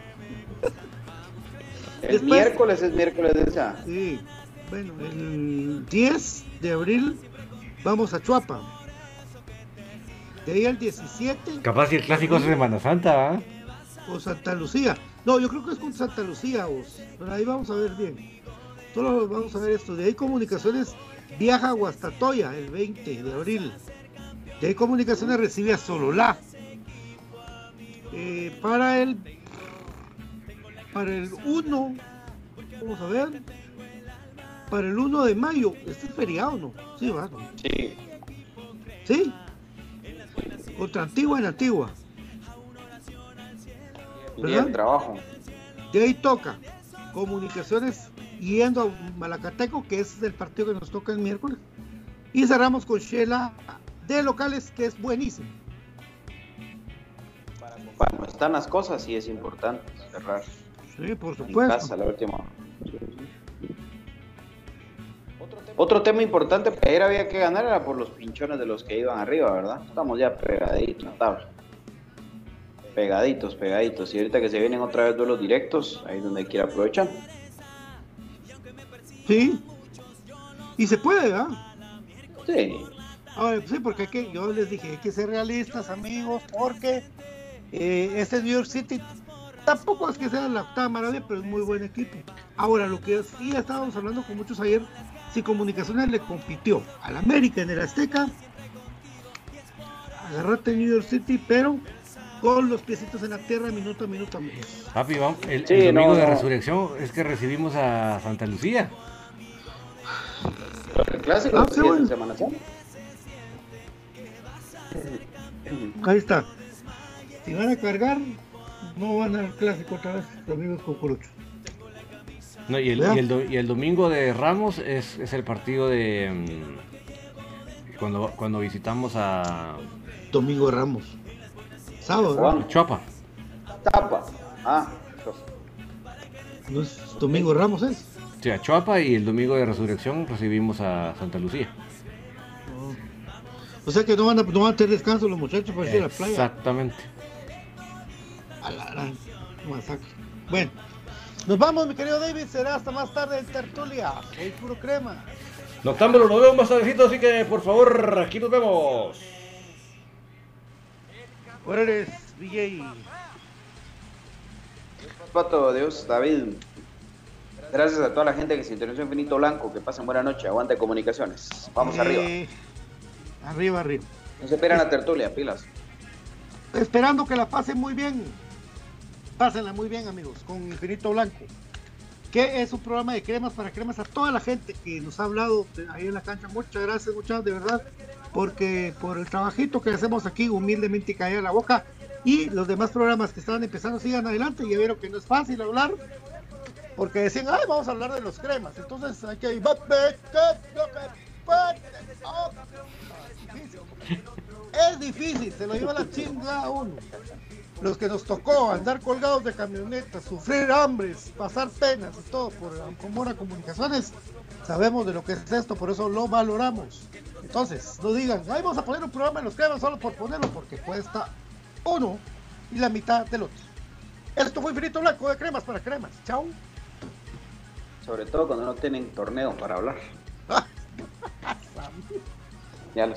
El Después- miércoles es miércoles de esa. sí. Bueno, el 10 de abril vamos a Chuapa. De ahí al 17 Capaz si el clásico es Semana Santa, ¿ah? o Santa Lucía. No, yo creo que es con Santa Lucía, vos. Pero ahí vamos a ver bien. Solo vamos a ver esto. De ahí comunicaciones viaja a Guastatoya el 20 de abril. De ahí comunicaciones recibe a Sololá. Eh, para el para el 1 vamos a ver para el 1 de mayo este es feriado no sí va ¿no? Sí. sí contra Antigua en Antigua Día ¿Verdad? de trabajo. De ahí toca comunicaciones yendo a Malacateco, que es el partido que nos toca el miércoles. Y cerramos con Shela de locales, que es buenísimo. Bueno, están las cosas y es importante cerrar Sí, por en supuesto. casa la última. Otro tema importante, que ayer había que ganar era por los pinchones de los que iban arriba, ¿verdad? Estamos ya pegaditos en la tabla. Pegaditos, pegaditos. Y ahorita que se vienen otra vez duelos directos, ahí es donde hay que ir aprovechando. Sí. Y se puede, ¿verdad? Sí. Sí, porque hay que, yo les dije, hay que ser realistas, amigos, porque eh, este New York City tampoco es que sea la octava maravilla, pero es muy buen equipo. Ahora, lo que sí estábamos hablando con muchos ayer, si Comunicaciones le compitió al América en el Azteca, agarrate New York City, pero con los piecitos en la tierra, minuto a minuto, amigos. Papi, vamos. El, Sí, el domingo no, de no. resurrección es que recibimos a Santa Lucía. El clásico Ah, sí, bueno. en Semana Santa. Ahí está. Si van a cargar, no van al clásico otra vez, amigos cucuruchos. No, y, el, y, el do- y el domingo de Ramos es, es el partido de. mm, cuando, cuando visitamos a Domingo Ramos. Sábado, Chuapa. tapa. Ah, No es Domingo Ramos, ¿es? Sí, a Chuapa y el domingo de resurrección recibimos a Santa Lucía. O sea que no van a, no van a tener descanso los muchachos para ir a la playa. Exactamente. A la gran masacre. Bueno, nos vamos, mi querido David. Será hasta más tarde en Tertulia. Soy puro crema. Noctámbulo, nos vemos más tardecito, así que por favor, aquí nos vemos. Eres DJ. Pato, Dios, David. Gracias a toda la gente que se interesó en Finito Blanco. Que pasen buena noche. Aguante comunicaciones. Vamos Eh, arriba. Arriba, arriba. No se esperan la tertulia, pilas. Esperando que la pasen muy bien. Pásenla muy bien, amigos, con Infinito Blanco. Que es un programa de cremas para cremas a toda la gente que nos ha hablado ahí en la cancha. Muchas gracias, muchas de verdad. Porque por el trabajito que hacemos aquí, humildemente caer la boca. Y los demás programas que estaban empezando sigan adelante. Ya vieron que no es fácil hablar. Porque decían, ay, vamos a hablar de los cremas. Entonces hay que ir. Es difícil, se lo lleva la chingada a uno. Los que nos tocó andar colgados de camionetas, sufrir hambres, pasar penas y todo por Comora Comunicaciones, sabemos de lo que es esto, por eso lo valoramos. Entonces, no digan, ay, vamos a poner un programa en los cremas solo por ponerlo, porque cuesta uno y la mitad del otro. Esto fue Infinito Blanco de Cremas para Cremas. Chao. Sobre todo cuando no tienen torneo para hablar. ya lo